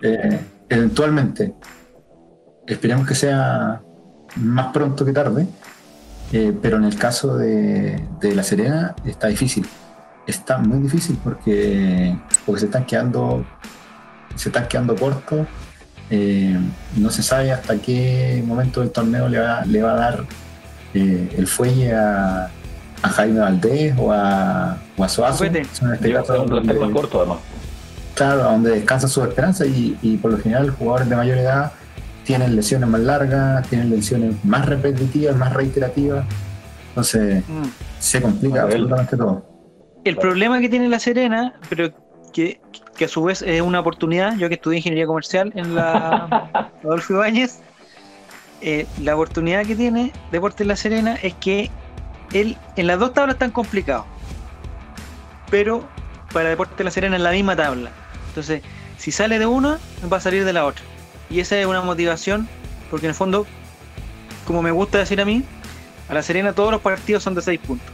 eh, eventualmente. Esperemos que sea más pronto que tarde, eh, pero en el caso de, de La Serena está difícil. Está muy difícil porque, porque se están quedando se están quedando cortos. eh, no se sabe hasta qué momento del torneo le va, le va a dar eh, el fuelle a, a Jaime Valdés o a, o a Suazo. Son corto, además. claro, donde descansa su esperanza y, y por lo general jugadores de mayor edad tienen lesiones más largas, tienen lesiones más repetitivas, más reiterativas. Entonces Mm. se complica absolutamente todo. El problema que tiene La Serena, pero que, que a su vez es una oportunidad, yo que estudié ingeniería comercial en la Adolfo Ibáñez, eh, la oportunidad que tiene Deportes La Serena es que él en las dos tablas están complicados, pero para Deportes La Serena en la misma tabla. Entonces, si sale de una, va a salir de la otra. Y esa es una motivación, porque en el fondo, como me gusta decir a mí, a La Serena todos los partidos son de 6 puntos.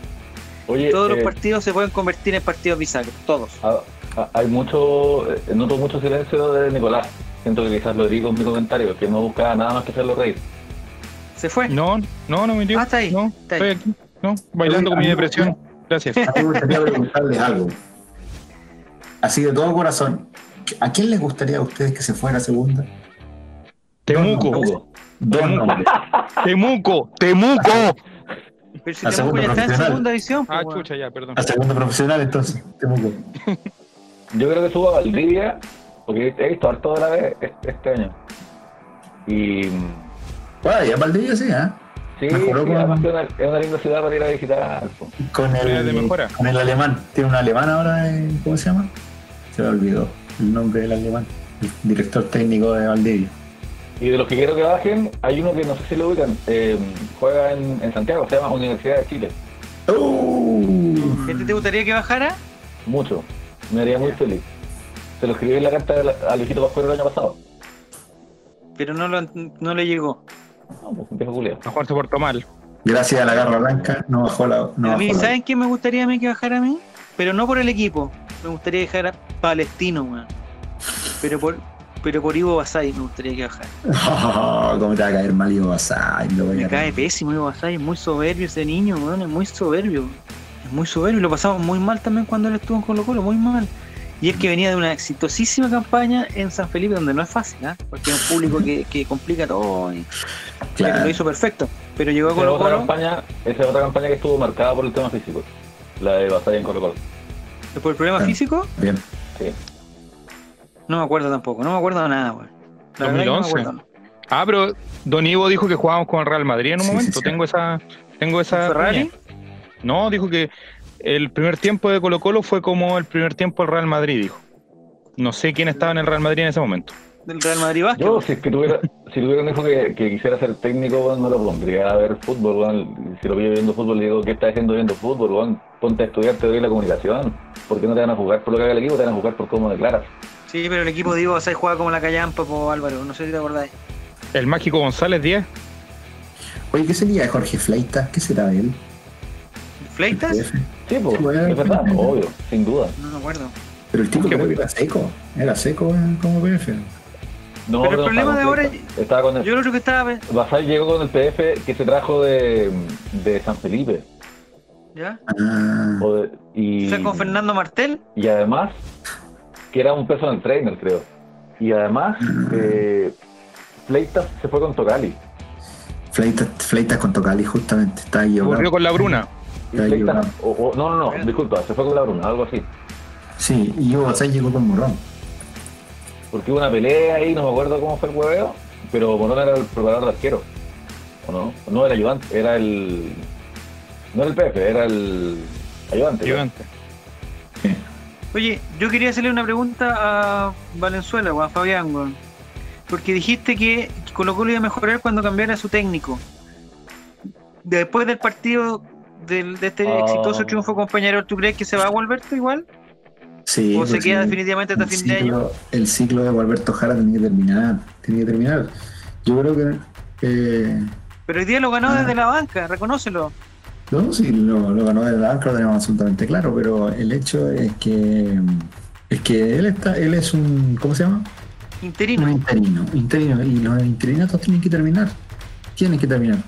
Oye, Todos los eh, partidos se pueden convertir en partidos bisagros, todos. ah, ah, hay mucho, eh, noto mucho silencio de Nicolás. Siento que quizás lo digo en mi comentario, que no buscaba nada más que hacerlo reír. Se fue. No, no, no, mi tío. Ah, está ahí, No, está ahí. estoy aquí. No, bailando con mi depresión. Gracias. A mí me gustaría preguntarles algo. Así de todo corazón, ¿a quién les gustaría a ustedes que se fuera a segunda? Temuco, Hugo, Dos nombres. Temuco, Temuco. Pero si A Temuco ya está en profesional. segunda división. Ah, pues, weón. chucha, ya, perdón. A segunda profesional, entonces, Temuco. Yo creo que subo a Valdivia, porque he visto harto de la vez este, año. Y Bueno, ya Valdivia sí, ¿eh? sí, con- además que es una, es una linda ciudad para ir a visitar. po. Con el, con el alemán. Tiene un alemán ahora, eh, ¿cómo se llama? Se me olvidó el nombre del alemán. El director técnico de Valdivia. Y de los que quiero que bajen, hay uno que no sé si lo ubican, eh, juega en, en Santiago, se llama Universidad de Chile. ¡Uh! ¿Este te gustaría que bajara? Mucho. Me haría muy feliz. Se lo escribí en la carta al viejito Pascuero el año pasado. Pero no, lo, no le llegó. No, pues un viejo culiao. Mejor se portó mal. Gracias a la garra blanca no bajó la. No a mí, bajó la- ¿saben qué me gustaría a mí que bajara a mí? Pero no por el equipo. Me gustaría dejar a Palestino, weón. Pero por, pero por Ivo Basay me gustaría que bajara. Oh, ¿Cómo te va a caer mal Ivo Basay? Me a- cae pésimo Ivo Basay, es muy soberbio ese niño, weón, es muy soberbio. Es muy soberbio, lo pasamos muy mal también cuando él estuvo en Colo Colo, muy mal. Y es que venía de una exitosísima campaña en San Felipe, donde no es fácil, ¿ah? porque es un público que, que complica todo y Claro. lo hizo perfecto. Pero llegó a Esa es Colo otra Colo, campaña, esa es otra campaña que estuvo marcada por el tema físico. La de Basay en Colo Colo. por el problema físico, Bien. Sí. No me acuerdo tampoco, no me acuerdo de nada, weón. La verdad que no me 2011. acuerdo. Ah, pero Don Ivo dijo que jugábamos con el Real Madrid en un Sí, momento. sí. Tengo esa. Tengo esa. ¿Ferrari? No, dijo que el primer tiempo de Colo Colo fue como el primer tiempo del Real Madrid, dijo. No sé quién estaba en el Real Madrid en ese momento. Del Real Madrid Básquet. Yo, si es que tuviera, si tuviera un hijo que, que quisiera ser técnico, no lo pondría a ver fútbol, weón. Si lo pillo viendo fútbol, le digo, ¿qué estás haciendo viendo fútbol, weón? Ponte a estudiar teoría de la comunicación. ¿Por qué no te van a jugar por lo que haga el equipo? Te van a jugar por cómo declaras. Sí, pero el equipo de Ivo Basay juega como la callampa, po, Álvaro, no sé si te acordáis. El mágico González 10. Oye, ¿qué sería de Jorge Fleitas? ¿Qué será de él? ¿Fleitas? Sí, pues, es verdad, obvio, sin duda. No me acuerdo. Pero el tipo creo que era seco. Era seco como PF. No, Pero el no problema de ahora. Estaba con el, Yo creo que estaba. Basay llegó con el PF que se trajo de, de San Felipe. ¿Ya? Ah, o de- y, ¿Estás con Fernando Martel? y además, que era un personal trainer, creo. Y además, eh, Fleitas se fue con Tocali. Fleitas, Fleitas con Tocali, justamente. Está ahí. Volvió con la Bruna. Fleitas, o- o- no, no, no, disculpa, se fue con la Bruna, algo así. Sí, y Ivo Basay llegó con Morrón. porque hubo una pelea ahí, no me acuerdo cómo fue el hueveo, pero Morón era el preparador de arquero. ¿O no? No era el ayudante, era el. No era el Pepe, era el ayudante. Ayudante. Oye, yo quería hacerle una pregunta a Valenzuela o a Fabián. Porque dijiste que Colo Colo iba a mejorar cuando cambiara su técnico. Después del partido del- de este Ah. exitoso triunfo compañero, ¿tú crees que se va a volver igual? Sí, ¿O se queda definitivamente hasta el fin de año? El ciclo de Gualberto Jara tiene que terminar. Tiene que terminar. Yo creo que. eh, Pero hoy día lo ganó Ah. desde la banca, reconócelo. No, sí, lo, lo ganó de la banca, lo tenemos absolutamente claro, pero el hecho es que. Es que él está, él es un. ¿Cómo se llama? Un Interino. interino. Interino. Y los interinatos tienen que terminar. Tienen que terminar.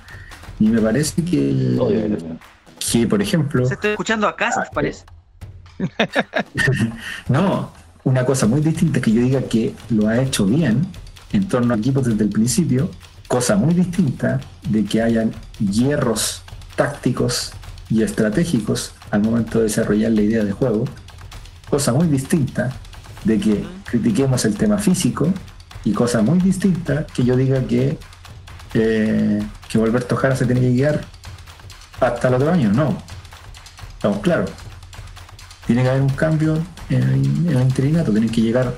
Y me parece que. Terminar. Que, por ejemplo. Se estoy escuchando a Cast, Ah, parece. No, una cosa muy distinta es que yo diga que lo ha hecho bien en torno a equipos desde el principio, cosa muy distinta de que hayan hierros tácticos y estratégicos al momento de desarrollar la idea de juego, cosa muy distinta de que critiquemos el tema físico y cosa muy distinta que yo diga que eh, que Alberto Jara se tiene que guiar hasta el otro año, no. Estamos claros tiene que haber un cambio en el, interinato, tienen que llegar,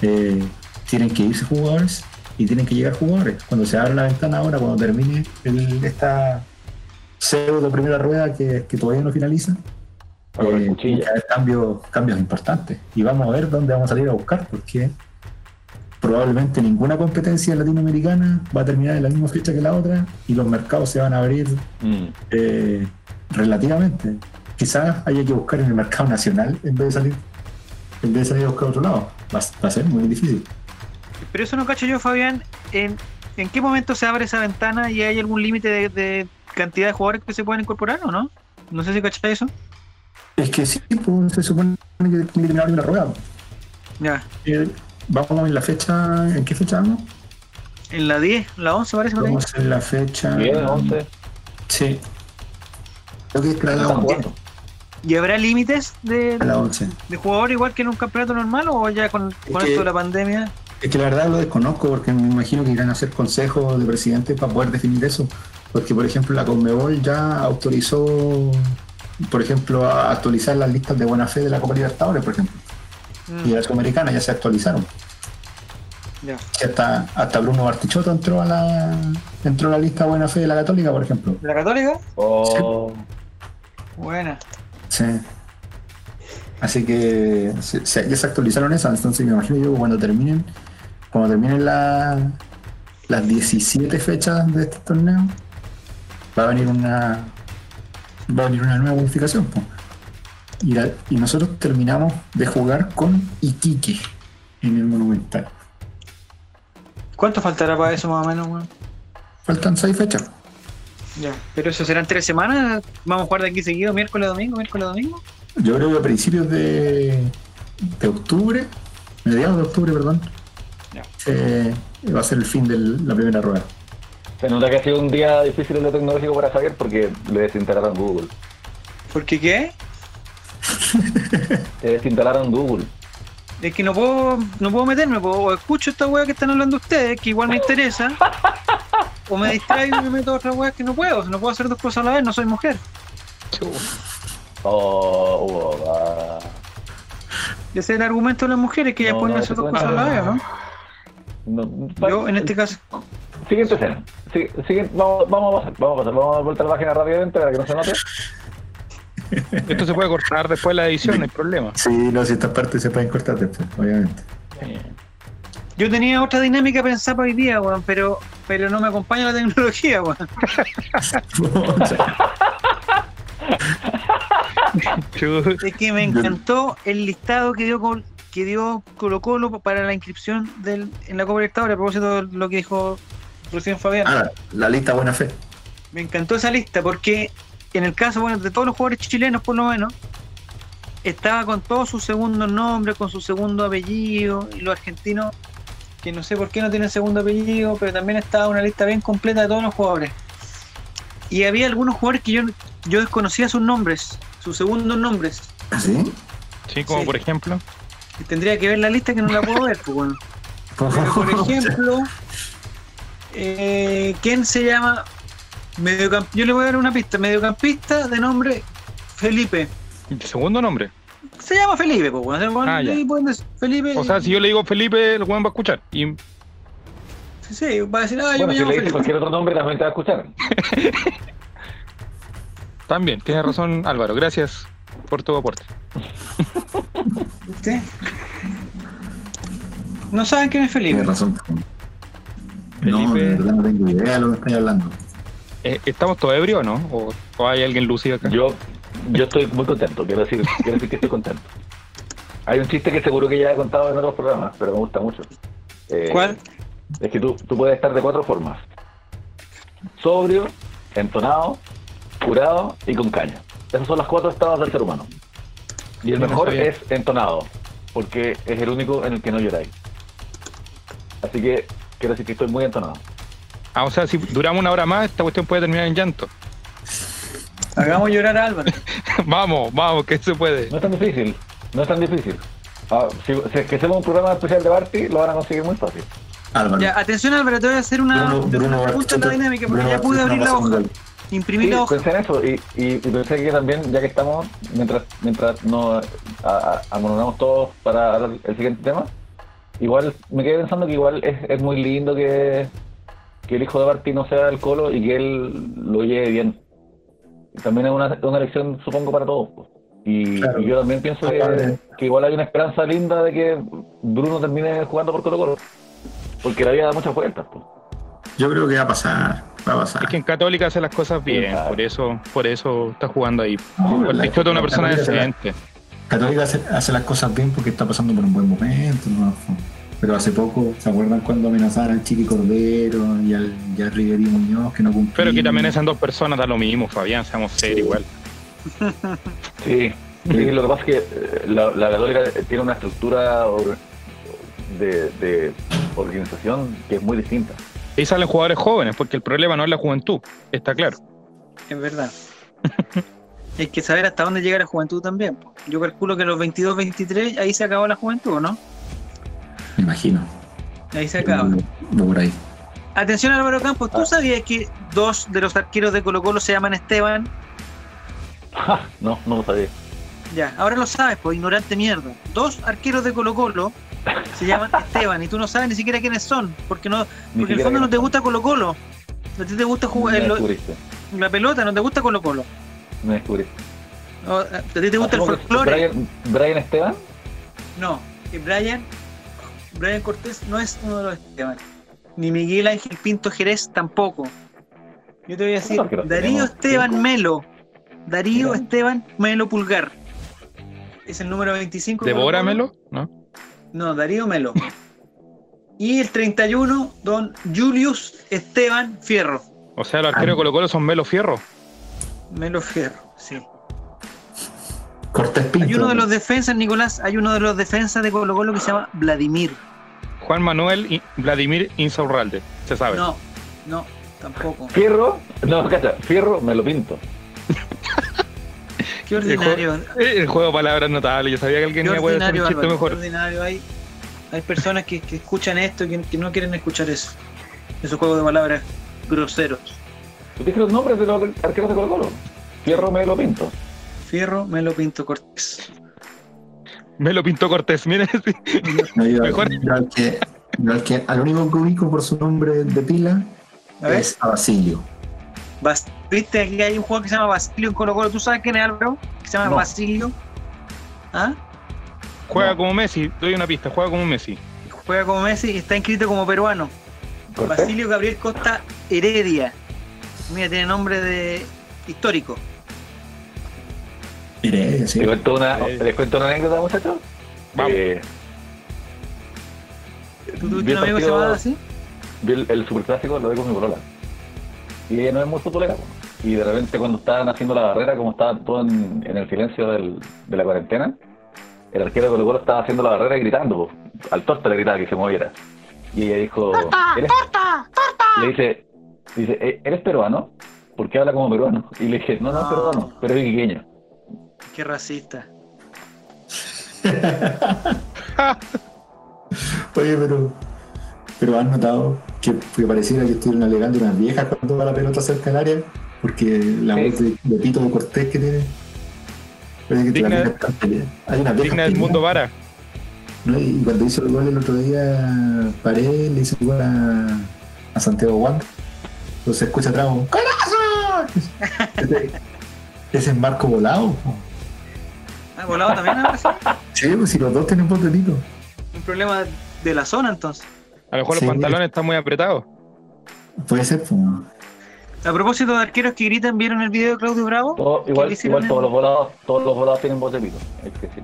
eh, tienen que irse jugadores y tienen que llegar jugadores. Cuando se abra la ventana ahora, cuando termine el- esta pseudo primera rueda que, que todavía no finaliza, eh, cuchilla. tiene que haber cambios, cambios importantes. Y vamos a ver dónde vamos a salir a buscar, porque probablemente ninguna competencia latinoamericana va a terminar en la misma fecha que la otra y los mercados se van a abrir Mm. eh, relativamente. Quizás haya que buscar en el mercado nacional en vez de salir, en vez de salir a buscar a otro lado. Va, va a ser muy difícil. Pero eso no cacho yo, Fabián. ¿En, en qué momento se abre esa ventana y hay algún límite de, de cantidad de jugadores que se pueden incorporar o no? No sé si cacháis eso. Es que sí, pues, se supone que tiene que terminar la rueda. Ya. Eh, vamos en la fecha, ¿en qué fecha vamos? En la 10, la 11 parece. Vamos en la fecha. Bien, 11. Sí. Creo que es la Están 11. jugando. ¿Y habrá límites de, La 11. de jugadores igual que en un campeonato normal o ya con, con que- esto de la pandemia? Es que la verdad lo desconozco porque me imagino que irán a hacer consejos de presidente para poder definir eso. Porque, por ejemplo, la Conmebol ya autorizó, por ejemplo, a actualizar las listas de buena fe de la Copa Libertadores, por ejemplo. Mm, Y la Sudamericana ya se actualizaron. ya. Y hasta, hasta Bruno Bartichotto entró a la entró a la lista buena fe de la Católica, por ejemplo. ¿La Católica? Oh, Buena. Sí. Así que se, se- ya se actualizaron esas, entonces me imagino yo que cuando terminen, cuando terminen la- las 17 fechas de este torneo, va a venir una va a venir una nueva modificación. po. Y, la- y nosotros terminamos de jugar con Iquique en el Monumental. ¿Cuánto faltará para eso más o menos, weón? Faltan 6 fechas. Ya. ¿Pero eso serán tres semanas? ¿Vamos a jugar de aquí seguido? ¿Miércoles, domingo? ¿Miércoles, domingo? Yo creo que a principios de, de octubre, mediados de octubre, perdón, Ya. eh, va a ser el fin de la primera rueda. Se nota que ha sido un día difícil en lo tecnológico para Javier porque le desinstalaron Google. ¿Por qué qué? Te desinstalaron Google. Es que no puedo, no puedo meterme, po. o escucho esta weá que están hablando ustedes, que igual me interesa, o me distraigo y me meto a otra weá que no puedo, no puedo hacer dos cosas a la vez, no soy mujer. Oh, oh, ah. Ese es el argumento de las mujeres, que ellas No, pueden no, hacer dos cosas a la vez, ¿no? No, Yo, en este caso, Siguiente escena. Sí, siguiente- vamos, vamos a pasar, vamos a pasar. Vamos a dar vuelta a la página rápidamente para que no se note. Esto se puede cortar después de la edición, no hay problema. Sí, no, si estas partes se pueden cortar después, obviamente. yo tenía otra dinámica pensada para hoy día, weón, pero, pero no me acompaña la tecnología, weón. Es que me encantó el listado que dio Col- que dio Colo Colo para la inscripción del, en la Copa Libertadores, a propósito de lo que dijo recién Fabián. Ah, la lista buena fe. Me encantó esa lista porque en el caso bueno, de todos los jugadores chilenos por lo menos, estaba con todos sus segundos nombres, con su segundo apellido, y los argentinos, que no sé por qué no tienen segundo apellido, pero también estaba una lista bien completa de todos los jugadores. Y había algunos jugadores que yo, yo desconocía sus nombres, sus segundos nombres. ¿Ah, sí? Sí, como Sí. por ejemplo. Y tendría que ver la lista que no la puedo ver, pues bueno. Pero, por ejemplo, eh, ¿quién se llama? Mediocamp Yo le voy a dar una pista. Mediocampista de nombre Felipe. Segundo nombre. Se llama Felipe, pues, bueno. Ah, Felipe. O sea, si yo le digo Felipe, el weón va a escuchar. Y Sí, sí, va a decir, ah, yo Bueno, me si llamo le dices cualquier otro nombre también te va a escuchar. también, tiene razón Álvaro. Gracias por tu aporte. ¿Viste? No saben quién es Felipe. Tienes razón. No, Felipe. de verdad no tengo idea de lo que estáis hablando. Eh, ¿Estamos todos ebrios o no? ¿O, o hay alguien lúcido acá? Yo, yo estoy muy contento, quiero decir, quiero decir que estoy contento. Hay un chiste que seguro que ya he contado en otros programas, pero me gusta mucho. Eh, ¿Cuál? Es que tú, tú puedes estar de cuatro formas. Sobrio, entonado, curado y con caña. Esos son los cuatro estados del ser humano. Y el no mejor sabía. es entonado, porque es el único en el que no lloráis. Así que quiero decir que estoy muy entonado. Ah, o sea, si duramos una hora más, esta cuestión puede terminar en llanto. Hagamos llorar a Álvaro. vamos, vamos, que se puede. No es tan difícil, no es tan difícil. Ah, si, si es que hacemos un programa especial de Barty, lo van a conseguir muy fácil. Álvaro. Ya, atención Álvaro, te voy a hacer una, Bruno- hacer una Bruno dinámica porque Bruno ya pude abrir la hoja. Sí, la hoja. pensé en eso y, y, y pensé que también, ya que estamos, mientras mientras nos amononamos todos para hablar el siguiente tema, igual me quedé pensando que igual es, es muy lindo que, que el hijo de Barty no sea el colo y que él lo lleve bien. También es una, una elección, supongo, para todos. pues. Y, Claro. y yo también pienso que, que igual hay una esperanza linda de que Bruno termine jugando por Colo Colo. Porque la vida da muchas vueltas. pues. Yo creo que va a pasar. Va a pasar. Es que en Católica hace las cosas bien, Claro. por eso, por eso está jugando ahí. No, El es una persona decente. Católica hace, hace las cosas bien porque está pasando por un buen momento. ¿no? Pero hace poco, ¿se acuerdan cuando amenazaban al Chiqui Cordero y al, y al Riverí Muñoz que no cumplían? Pero que también esas dos personas da lo mismo, Fabián, seamos serios igual. Sí, sí, lo que pasa es que eh, la, la Católica tiene una estructura de, de organización que es muy distinta. Ahí salen jugadores jóvenes, porque el problema no es la juventud, está claro. Es verdad. Hay que saber hasta dónde llega la juventud también. Yo calculo que a los 22, 23, ahí se acabó la juventud, ¿no? Me imagino. Ahí se acaba. No por ahí. Atención Álvaro Campos, ¿tú Ah. sabías que dos de los arqueros de Colo Colo se llaman Esteban? Ja, no, no lo sabía. Ya, ahora lo sabes, pues ignorante mierda. Dos arqueros de Colo Colo se llaman Esteban y tú no sabes ni siquiera quiénes son, porque no, porque en el fondo no te gusta Colo Colo. A ti te gusta jugar Me el- descubriste, la pelota, no te gusta Colo Colo. me descubriste. A ti te gusta el folclore. Brian, Brian Esteban, No, y Brian, Brian Cortés no es uno de los Esteban. Ni Miguel Ángel Pinto Jerez tampoco. Yo te voy a decir, ¿Cuántos arqueros Darío tenemos? Esteban. Melo. Darío Mira. Esteban Melo Pulgar. Es el número 25. de Colo Colo. Devóramelo, ¿no? No, Darío Melo. Y el 31, don Julius Esteban Fierro. O sea, los arqueros de Colo Colo son Melo Fierro. Melo Fierro, sí. Cortés Pinto. Hay uno de los defensas, Nicolás, hay uno de los defensas de Colo Colo que se llama Vladimir. Juan Manuel y Vladimir Insaurralde, se sabe. No, no, tampoco. Fierro, no, cacha, Fierro me lo pinto. Qué el, juego, ordinario. el juego de palabras notable. Yo sabía que alguien a poder hacer ordinario, un chiste Álvaro, qué mejor. ordinario. Hay, hay personas que, que escuchan esto y que, que no quieren escuchar eso. Esos juegos de palabras groseros. Tú dije los nombres de los arqueros de Colo Colo. Fierro me lo pinto. Fierro, Melo Pinto Cortés. Me lo pintó Cortés, miren. sí. No, yo- Mejor. yo al, que, yo al, que, al único que ubico por su nombre de pila A es a Basilio. Bas- ¿viste? Aquí hay un jugador que se llama Basilio en Colo Colo. ¿Tú sabes quién es Álvaro? Que se llama No. Basilio. ¿Ah? Juega No. como Messi, doy una pista, juega como Messi. Juega como Messi y está inscrito como peruano. Basilio Gabriel Costa Heredia. Mira, tiene nombre de histórico. Sí. ¿Les cuento una. ¿Les cuento una anécdota, muchachos? Vamos. Eh, ¿Tú tuviste vi un el amigo que se partido- llamaba así? vi el, el superclásico, lo vi con mi polola. Y ella no es muy futbolera. Y de repente cuando estaban haciendo la barrera, como estaba todo en, en el silencio del- de la cuarentena, el arquero de Colo Colo estaba haciendo la barrera y gritando. po. Al torta le gritaba que se moviera. Y ella dijo... ¿Eres? Le dice, dice, "¿E- ¿eres peruano? ¿Por qué habla como peruano? Y le dije, no, no es No. peruano, pero es iquiqueño. Qué racista. Oye, pero pero han notado que, que pareciera que estuvieron alegando unas viejas cuando va la pelota cerca del área, porque la voz de, de Tito Cortés que tiene. parece que Digna- peleando. Hay unas viejas Digna del mundo vara. ¿no? Y cuando hizo el gol el otro día, Paredes le hizo el gol a, a Santiago Wander. Entonces escucha atrás, un ¡Colazo! Ese, ese es Marco Volado. po. Ah, volado también ahora sí. Sí, pues si los dos tienen voz de. Un problema de la zona entonces. A lo mejor Sí. los pantalones están muy apretados. Puede ser, pues. A propósito de arqueros que gritan, ¿vieron el video de Claudio Bravo? Todo- ¿Qué igual igual todos los volados, todos los volados tienen voz de pito. hay que decir.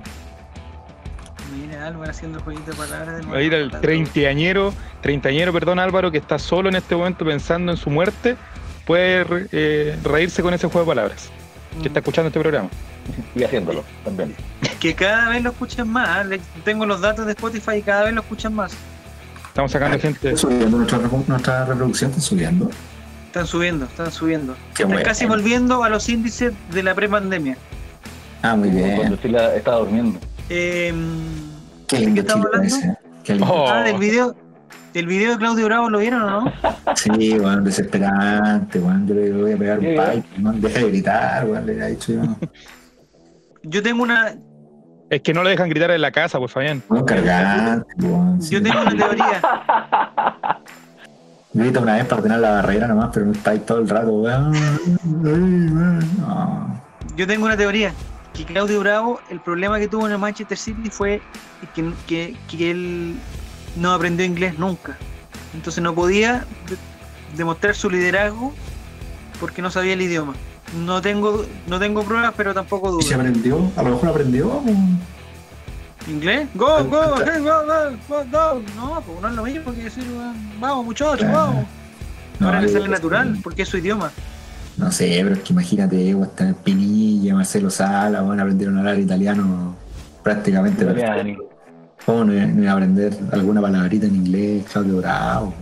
Mira, Álvaro haciendo jueguito de palabras de nuevo. Va a ir el treintañero, treintañero, perdón Álvaro, que está solo en este momento pensando en su muerte, puede eh, reírse con ese juego de palabras que está escuchando este programa. Y haciéndolo también. Que cada vez lo escuchan más. Le- Tengo los datos de Spotify y cada vez lo escuchan más. Estamos sacando gente. ¿Está subiendo nuestra, nuestra reproducción? ¿Está subiendo? Están subiendo, están subiendo. Qué Están bueno. casi volviendo a los índices de la prepandemia. Ah, muy Cuando bien. Chile estaba durmiendo. Eh, Qué ¿de qué lindo estamos hablando? ese. Qué lindo. Oh. Ah, del video. ¿Del video de Claudio Bravo lo vieron o no? Sí, weón, desesperante, weón. Yo le voy a pegar un pipe, weón. Deja de gritar, weón, le he dicho yo. Yo tengo una, Es que no le dejan gritar en la casa, pues Fabián. Weón, cargante, sí. yo tengo una teoría. Grita una vez para tener la barrera nomás, pero no está ahí todo el rato, weón. No. Yo tengo una teoría. Que Claudio Bravo, el problema que tuvo en el Manchester City fue que, que, que él no aprendió inglés nunca. Entonces no podía de- demostrar su liderazgo porque no sabía el idioma. No tengo, no tengo pruebas, pero tampoco ¿Y se dudas. aprendió? A lo mejor aprendió. ¿Inglés? Go, go, hey, go, go, go, go. No, pues no es lo mismo que decir, vamos muchachos, Claro. vamos. No, Ahora le yo- sale natural, porque es su idioma. No sé, pero es que imagínate, weón, está en Pinilla, Marcelo Sala, weón, aprendieron a hablar italiano prácticamente. perfecto. Italiani. ¿Cómo no, iba- no iba a aprender alguna palabrita en inglés, Claudio Bravo?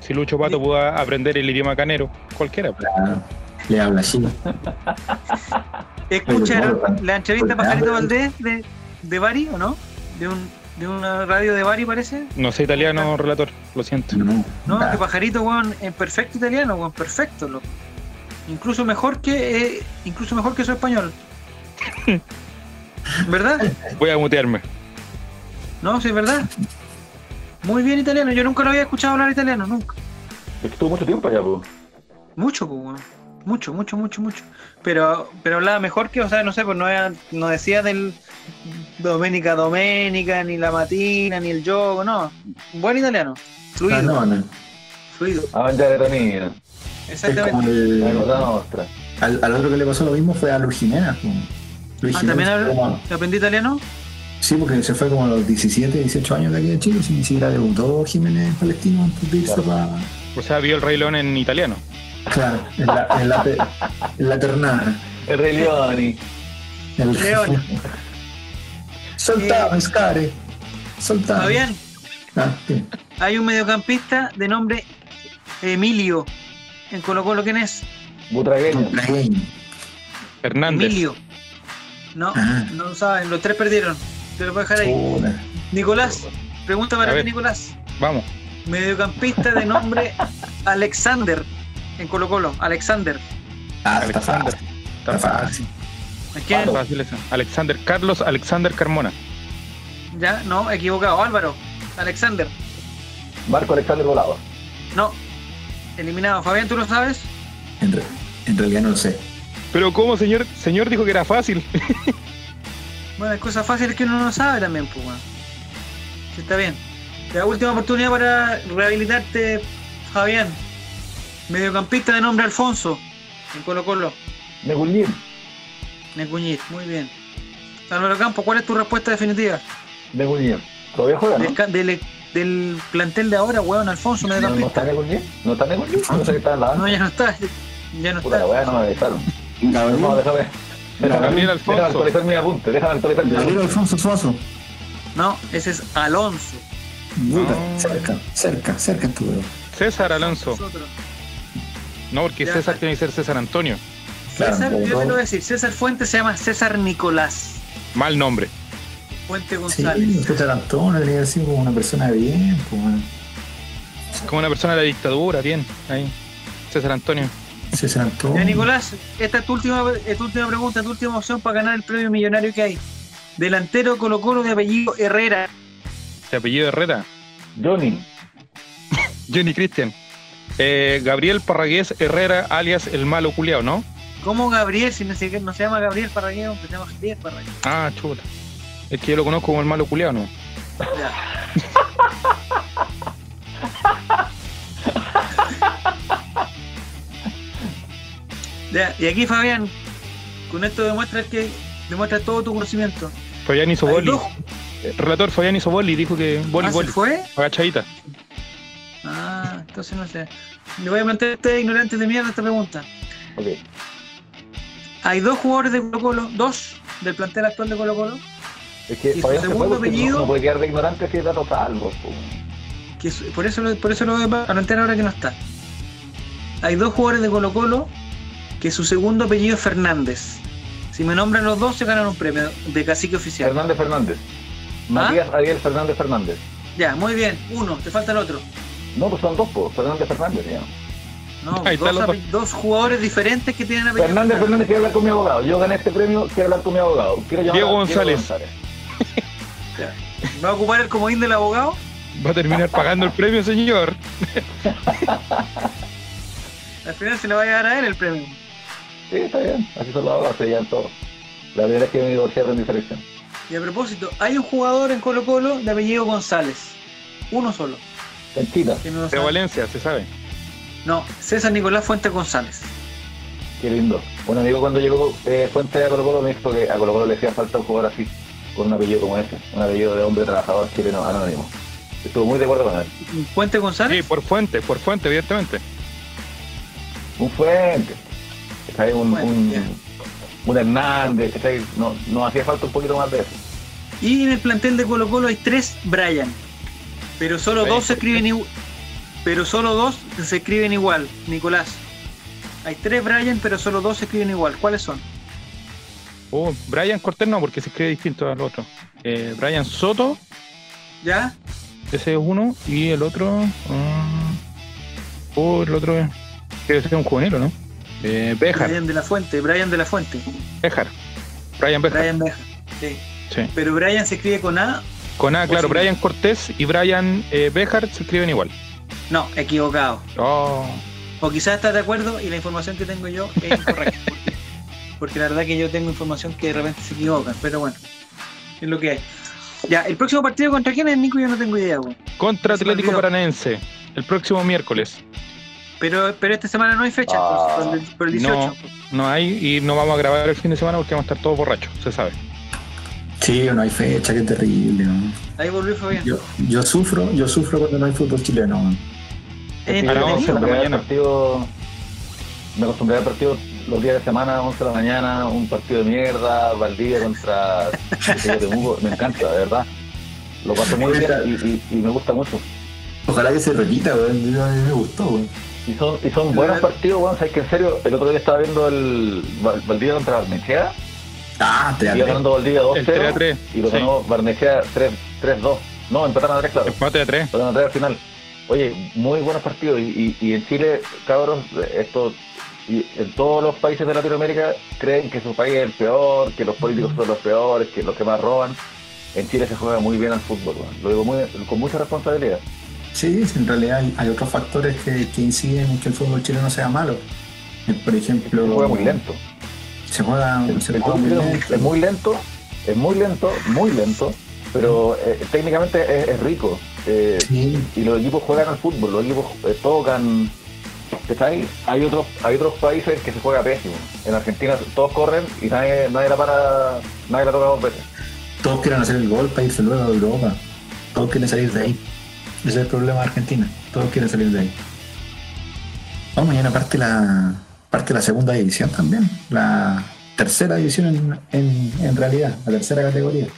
Si Lucho Pato pudo aprender el idioma canero, cualquiera. pues. Claro. Le habla así. ¿Escucharon la entrevista a Pajarito Valdés de, de Bari o no? De, un, de una radio de Bari, parece. No sé italiano, relator, lo siento. No, No, que Pajarito, weón, en perfecto italiano, weón, perfecto, loco. Incluso mejor que eh, incluso mejor que su español. ¿Verdad? Voy a mutearme. No, sí, es verdad. Muy bien italiano, yo nunca lo había escuchado hablar italiano, nunca. Estuvo mucho tiempo allá, pues. Mucho, pues. Mucho, mucho, mucho, mucho. Pero, pero hablaba mejor que, o sea, no sé, pues no, era- no decía del Doménica Doménica, ni la matina, ni el yogo, no. Buen italiano. Fluido, ah, no, no. fluido. A mangiare Tonino. Exactamente. La el, cosa nostra. al, al otro que le pasó lo mismo fue a Luis Jiménez. Luis Ah, Jiménez ¿también aprendí italiano? Sí, porque se fue como a los 17, 18 años de aquí de Chile, si ni siquiera debutó Jiménez en Palestino antes de irse Claro. para. O sea, vio el Rey León en italiano. Claro, en la, en la, te- en la ternana. El Rey Leoni. El, León. Soltame, Scare. Soltame. Fabián, Ah, sí. hay un mediocampista de nombre Emilio. En Colo Colo, ¿quién es? Butragueño. Plagueño. Hernández. Emilio. No, Ah. no lo saben, los tres perdieron. Te lo voy a dejar ahí. Nicolás, pregunta A para ti. Nicolás. Vamos. Mediocampista de nombre Alexander en Colo Colo. Alexander. Ah, está Alexander. fácil. Está Está fácil. fácil. ¿Es quién? Pato. Fácil. Alexander Carlos Alexander Carmona. Ya, no, equivocado. Álvaro. Alexander. Marco Alexander Volado. No. Eliminado. Fabián, ¿tú lo sabes? En, re- en realidad no lo sé. Pero ¿cómo, señor? Señor dijo que era fácil. Bueno, hay cosas fáciles que uno no sabe también, pues, bueno. Sí, está bien. La última oportunidad para rehabilitarte, Fabián. Mediocampista de nombre Alfonso, en Colo Colo. Negullín. Necuñit, muy bien. Álvaro Campo, ¿cuál es tu respuesta definitiva? Negullín. ¿Todavía juega, no? Del, del- del plantel de ahora, weón, Alfonso, ¿No, no mediocampista. está Negullín? ¿No está Negullín? No sé qué está en la No, ya no está. Ya no Puta la está. weá, no me avisaron. No, Gabriel, déjame. Déjame, Gabriel déjame Alfonso. actualizar mi apunte. Déjame actualizar mi Gabriel apunte. Alfonso Suazo. No, ese es Alonso. Puta, No. cerca, cerca, cerca estuvo. César Alonso. Nosotros. No, porque Ya. César tiene que ser César Antonio. César, yo te lo voy a decir, César Fuentes se llama César Nicolás Mal nombre. Fuente Sí, González. César Antonio tenía que ser como una persona de bien, pues, bueno. Como una persona de la dictadura, bien. Ahí. César Antonio. César Antonio. Ya, Nicolás, esta es tu última, es tu última pregunta, tu última opción para ganar el premio millonario que hay. Delantero Colo Colo de apellido Herrera. De apellido Herrera. Johnny. Johnny Cristian. Eh, Gabriel Parragués Herrera, alias el malo culiao, ¿no? ¿Cómo Gabriel? Si no se, no se llama Gabriel Parragués, se llama Javier Parragués. Ah, chuta. Es que yo lo conozco como el malo culiao, ¿no? Ya. Ya, y aquí Fabián, con esto demuestras que demuestras todo tu conocimiento. Fabián hizo Hay boli. El relator Fabián hizo boli, dijo que boli, ¿Ah, se fue? Agachadita. Ah, entonces no sé. Le voy a plantear a ustedes ignorantes de mierda esta pregunta. Ok. Hay dos jugadores de Colo Colo, dos del plantel actual de Colo Colo, Es que ¿Y su Fabián se segundo porque no- apellido? No, puede quedar de ignorante si es dato salvo. que su- por eso lo, por eso lo voy a plantear ahora que no está. Hay dos jugadores de Colo Colo que su segundo apellido es Fernández. Si me nombran los dos se ganan un premio de cacique oficial. Fernández Fernández. ¿Ah? Matías Ariel Fernández Fernández. Ya, muy bien. Uno, te falta el otro. No, pues son dos, pues. Fernández Fernández, ya. No, dos, dos jugadores diferentes que tienen apellido. Fernández Fernández quiere hablar con mi abogado. Yo gané este premio, quiero hablar con mi abogado. Quiero llamar Diego a González. Ya. ¿Va a ocupar el comodín del abogado? Va a terminar pagando el premio, señor. Al final se le va a llegar a él el premio. Sí, está bien. Así son los abogados, se llevan todo. La verdad es que me divorciaron en mi selección. Y a propósito, hay un jugador en Colo Colo de apellido González. Uno solo. Que no De. Valencia, se sabe. No, César Nicolás Fuentes González. Qué lindo. Un amigo cuando llegó eh, Fuente a Colo Colo me dijo que a Colo Colo le hacía falta un jugador así, con un apellido como ese, un apellido de hombre trabajador chileno anónimo. Estuvo muy de acuerdo con él. Fuentes González. Sí, por fuente, por fuente, evidentemente. Un Fuente, ¿cachai? un, Fuente, un, un Hernández, ¿cachai? No, nos hacía falta un poquito más de eso. Y en el plantel de Colo Colo hay tres Brian. Pero solo dos se escriben igual. Pero solo dos se escriben igual, Nicolás. Hay tres Brian, pero solo dos se escriben igual. ¿Cuáles son? Oh, Brian Cortés no, porque se escribe distinto al otro. Eh, Brian Soto, ¿Ya? ese es uno, y el otro. ah, oh, el otro es. Debe ser un juvenil, ¿o ¿no? Eh, Bejar, Brian de la Fuente, Brian de la Fuente. Bejar. Brian Bejar. Brian Beja. Sí. Sí. Pero Brian se escribe con A. Con A, claro. Brian Cortés y Brian eh, Bejar se escriben igual. No, equivocado. Oh, O quizás estás de acuerdo y la información que tengo yo es incorrecta. Porque, porque la verdad que yo tengo información que de repente se equivocan, pero bueno, es lo que hay. Ya, el próximo partido contra quién es Nico, yo no tengo idea, weón. contra Atlético olvidó. Paranense, el próximo miércoles. Pero, pero esta semana no hay fecha, Ah. pues, por, el, por el 18. No, no hay y no vamos a grabar el fin de semana porque vamos a estar todos borrachos, se sabe. Sí, no hay fecha, qué terrible. ¿no? Ahí volvió Fabián. Yo, yo sufro, yo sufro cuando no hay fútbol chileno. ¿no? Es A las Yo me 11 de la acostumbré al mañana. partido- me acostumbré al partido los días de semana, 11 de la mañana, un partido de mierda, Valdivia contra. Me encanta, de verdad. Lo paso muy bien y, y- y me gusta mucho. Ojalá que se repita, weón. A mí me gustó, weón. Y son, y son buenos partidos, bueno, sabes que en serio, el otro día estaba viendo el Val- Valdivia contra Barnechea, Ah, te iba ganando Valdivia El 3 a 2-0 3. y lo sí. ganó Barnechea 3 3-2. No, empataron a 3, claro. Empate de 3. Lo ganaron a 3 al final. Oye, muy buenos partidos y, y, y en Chile, cabros, esto y en todos los países de Latinoamérica creen que su país es el peor, que los políticos son los peores, que los que más roban. En Chile se juega muy bien al fútbol, weón. lo digo muy, con mucha responsabilidad. Sí, en realidad hay, hay otros factores que, que inciden en que el fútbol chileno sea malo. Eh, Por ejemplo, Se juega muy lento. Se juega, El, se el juega muy lento. es muy lento, es muy lento, muy lento, pero eh, técnicamente es, es rico. Eh, Sí, y los equipos juegan al fútbol, los equipos eh, tocan. ¿Cachai? Hay otros, hay otros países que se juega pésimo. En Argentina todos corren y nadie, nadie la para, nadie la toca dos veces. todos quieren hacer el gol para irse luego a Europa. Todos quieren salir de ahí. Ese es el problema de Argentina. Todos quieren salir de ahí. Vamos, mañana parte la, parte la segunda división también. La tercera división en, en, en realidad, la tercera categoría.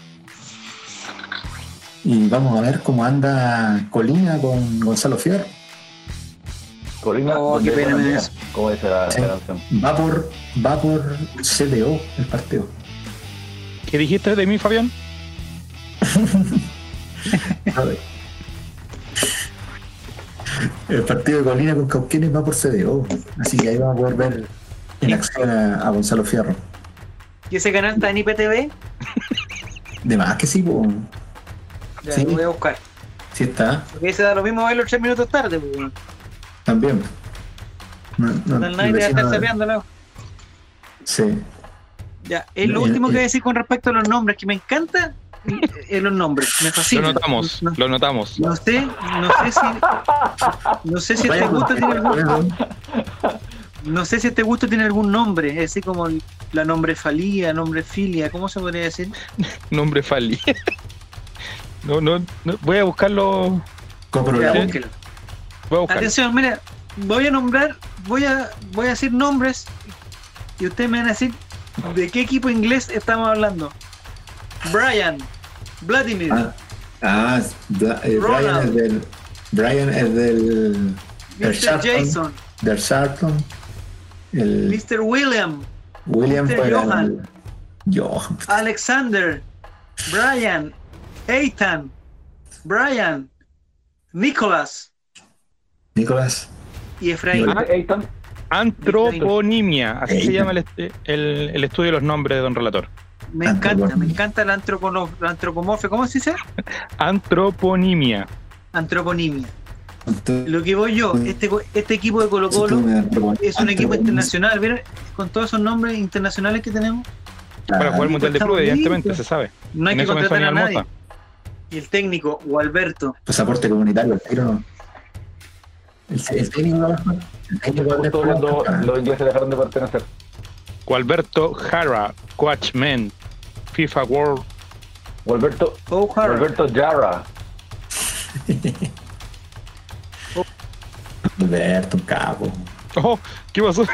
Y vamos a ver cómo anda Colina con Gonzalo Fior. Colina, Oh, qué pena me liga, como dice la, Sí. Va por, va por CDO el partido. ¿Qué dijiste de mí, Fabián? El partido de Colina con Cauquenes va por CDO. Así que ahí vamos a poder ver en acción a, a Gonzalo Fierro. ¿Y ese canal está en IPTV? De más que sí, pues. Ya, Sí. lo voy a buscar. Sí está, Porque ese da lo mismo verlo tres minutos tarde, pues, también. No, no, nadie estar ¿no? Sí. Ya, es lo Eh, último que eh. voy a decir con respecto a los nombres, que me encanta eh, los nombres, me Lo fascina. notamos, No, lo notamos. no sé, no sé si, no sé si este gusto tiene algún, bueno, no sé si este gusto tiene algún nombre, así como la nombrefalía, nombrefilia, ¿cómo se podría decir? Nombre Fali. No, no, no, voy a buscarlo. Voy a buscarlo. Atención, mira, voy a nombrar, voy a, voy a decir nombres y ustedes me van a decir de qué equipo inglés estamos hablando. Brian, Vladimir, Ah, ah, Bla- eh, Brian es del. Brian es del. Mr. Jason, Del Sharpton. El Mr. William, William Mr. el- Johan. Johan. Alexander, Brian, Ethan, Brian, Nicholas Nicolás. y Efraín. Ah, Eitan, Antroponimia, así se llama el- el estudio de los nombres de Don Relator. Me encanta, me encanta la, la antropomorfia, ¿cómo se dice? Antroponimia. Antroponimia. Lo que voy yo, este, este equipo de Colo Colo es un equipo internacional, ¿vieron? Con todos esos nombres internacionales que tenemos, Para jugar el Mundial de Clubes, evidentemente, se sabe. no hay en que contratar a el nadie. Mota. Y el técnico, Gualberto, Pasaporte comunitario, el tiro no. El, el técnico. El técnico justo jugar. cuando los Gualberto Jara, Coachman, FIFA World. Walberto, O'Hara, Walberto Jara. Alberto, un capo. Oh, ¿qué pasó?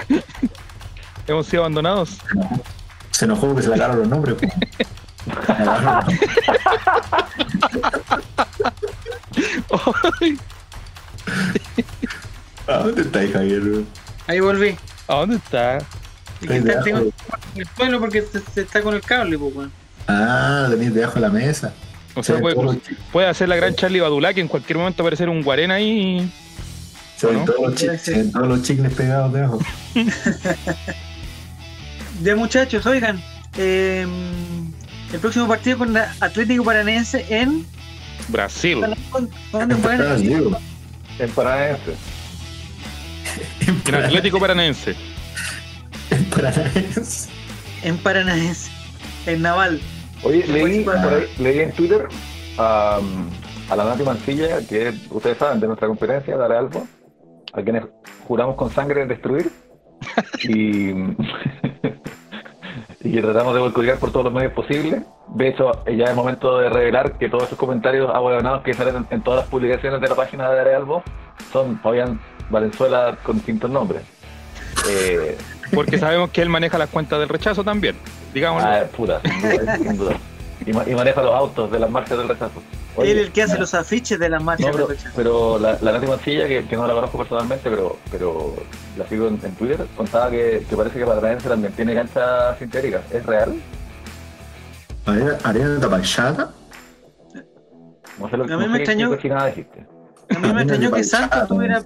Hemos sido abandonados. Se enojó porque se le agarraron los nombres. Se le agarraron los nombres. ¿A dónde está Javier? ahí volví. ¿A dónde está? Y que está- tengo el suelo porque se, se está con el cable, pues, weón. Ah, tenéis debajo de la mesa. O sea, Se puede, los puede hacer la gran Charlie Badulá que en cualquier momento aparecer un guarena ahí. y- se ven ¿no? todos los chi- se ven todos los chicles pegados debajo. Ya muchachos, oigan, eh, el próximo partido con la Atlético Paranaense en... Brasil. ¿Dónde juegan? digo. En. En Atlético Paranaense. En Paranaense. En Paranaense, en Naval. Oye, leí, por ahí- leí en Twitter a, a la Nati Mancilla, que ustedes saben de nuestra conferencia, Dale Albo, a quienes juramos con sangre destruir y, y que tratamos de boicotear por todos los medios posibles. De hecho, ya es momento de revelar que todos esos comentarios abuelonados que salen en, en todas las publicaciones de la página de Dale Albo son Fabián Valenzuela con distintos nombres. Eh, Porque sabemos que él maneja las cuentas del rechazo también. Digámoslo. ah, puta, sin duda, sin duda. Y, ma- y maneja los autos de las marchas del rechazo. Oye, Él es el que hace los afiches de las marchas No, pero, de rechazo. pero la, la Nati Mancilla, que, que no la conozco personalmente, pero, pero la sigo en, en Twitter, contaba que, que parece que Paranaense también tiene cancha sintética. ¿Es real? Arena, Tapachata. No sé lo que A mí no me qué extrañó- dijiste. A mí me extrañó que Santos tuviera...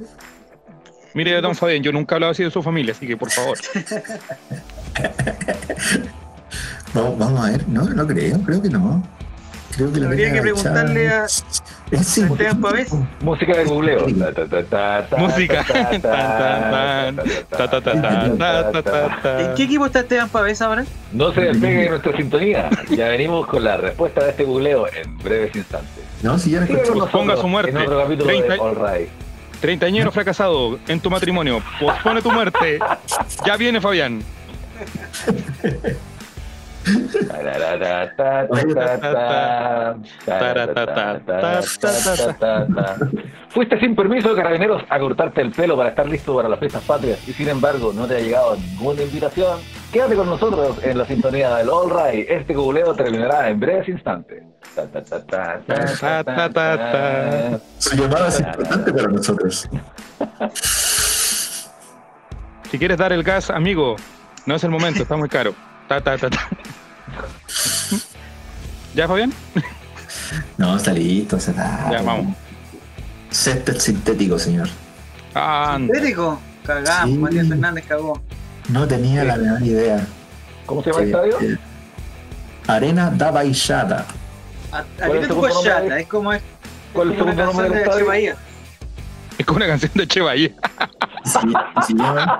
Mire, don Fabián, yo nunca he hablado así de su familia, así que por favor. Vamos, vamos a ver. No, no creo, creo que no. Creo que la Habría que preguntarle a- Es sí, Esteban Pavés. Música de googleo. Música. ¿En qué equipo está Esteban Pavés ahora? No se despegue de nuestra sintonía. Ya venimos con la respuesta de este googleo en breves instantes. No, si ya Pues ponga su muerte. En otro capítulo 30 de All Right. Treintañero fracasado en tu matrimonio. Pospone tu muerte. Ya viene Fabián. Fuiste sin permiso carabineros a cortarte el pelo para estar listo para las fiestas patrias y sin embargo no te ha llegado ninguna invitación. Quédate con nosotros en la sintonía del All Right. Este googleo terminará en breves instantes. Ta, ta, ta, ta, ta, ta, ta, ta. Su llamada es importante para nosotros. Si quieres dar el gas, amigo, no es el momento, está muy caro. Ta, ta, ta, ta. ¿Ya, Fabián? No, está listo, se está. Ya, vamos. Césped sintético, señor. Anda. ¿Sintético? Cagamos, Sí. Matías Fernández cagó. No tenía la menor idea. ¿Cómo se llama el Sí, estadio? eh, Arena da Baixada. A- ¿Cuál es Aquí el te segundo nombre chata, de- es como es ¿Cuál es el como una segundo nombre canción del de estadio? Bahía. Es como una canción de Che se, y se llama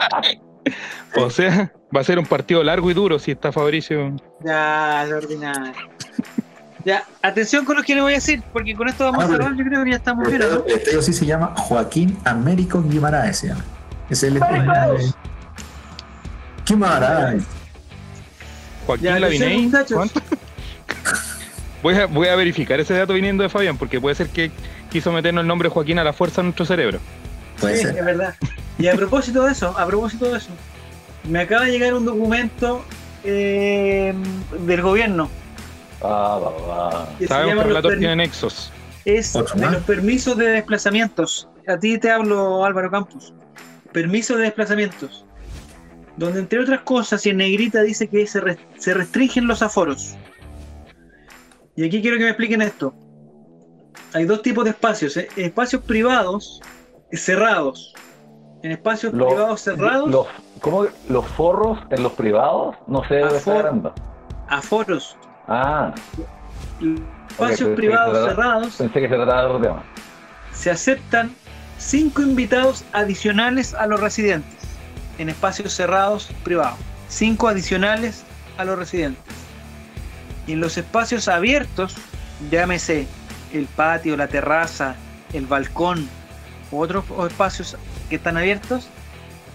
O sea, va a ser un partido largo y duro si está Fabricio. Ya, es ordinario. Ya, atención con lo que le voy a decir, porque con esto vamos a Ah, pero- cerrar, yo creo que ya estamos bien, ¿o ¿no? estadio sí se llama Joaquín Américo Guimaraes. se llama. Es el de- Guimaraes. Joaquín Ya, Laviney. ¿cuánto? Voy a, voy a verificar ese dato viniendo de Fabián, porque puede ser que quiso meternos el nombre Joaquín a la fuerza en nuestro cerebro. Puede Sí, ser. es verdad. Y a propósito de eso, a propósito de eso, me acaba de llegar un documento eh, del gobierno Ah, va, va. Sabemos que los Relator tiene nexos. es ¿Otro de los permisos de desplazamientos. A ti te hablo, Álvaro Campos. Permiso de desplazamientos. Donde entre otras cosas, y en negrita dice que se, res- se restringen los aforos. Y aquí quiero que me expliquen esto. Hay dos tipos de espacios. ¿eh? Espacios privados cerrados. En espacios Los- privados cerrados, Los, ¿Cómo? ¿Los forros en los privados? No sé de dónde está hablando. aforos. Ah, Espacios privados cerrados. pensé que se trataba de otro tema. se aceptan cinco invitados adicionales a los residentes en espacios cerrados privados. Cinco adicionales a los residentes. Y en los espacios abiertos, llámese el patio, la terraza, el balcón u otros espacios que están abiertos,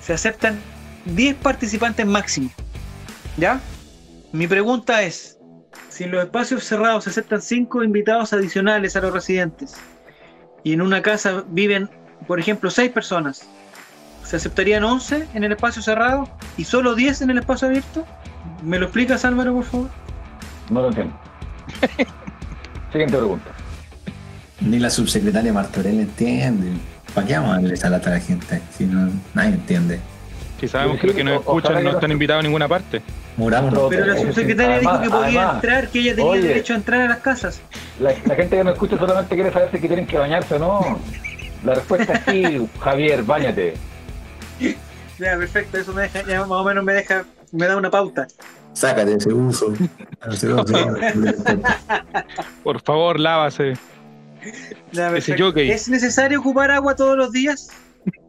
se aceptan 10 participantes máximo. ¿Ya? Mi pregunta es, si en los espacios cerrados se aceptan 5 invitados adicionales a los residentes, y en una casa viven, por ejemplo, 6 personas, ¿se aceptarían 11 en el espacio cerrado y solo 10 en el espacio abierto? ¿Me lo explicas, Álvaro, por favor? No lo entiendo. Siguiente pregunta. Ni la subsecretaria Martorell entiende. ¿Para qué vamos a darle esa lata a la gente? Si no, nadie entiende. Si sabemos Sí, que los que nos escuchan no están invitados a ninguna parte. Muramos. Pero- Pero la subsecretaria dijo que podía además, entrar, que ella tenía oye. derecho a entrar a las casas. La, la gente que no escucha solamente quiere saber si tienen que bañarse o no. La respuesta es sí, Javier, bañate. Ya, perfecto, eso me deja, ya más o menos me deja, me da una pauta. Sácate. Ese uso. Por favor, lávase. Ese jockey. ¿Es necesario ocupar agua todos los días?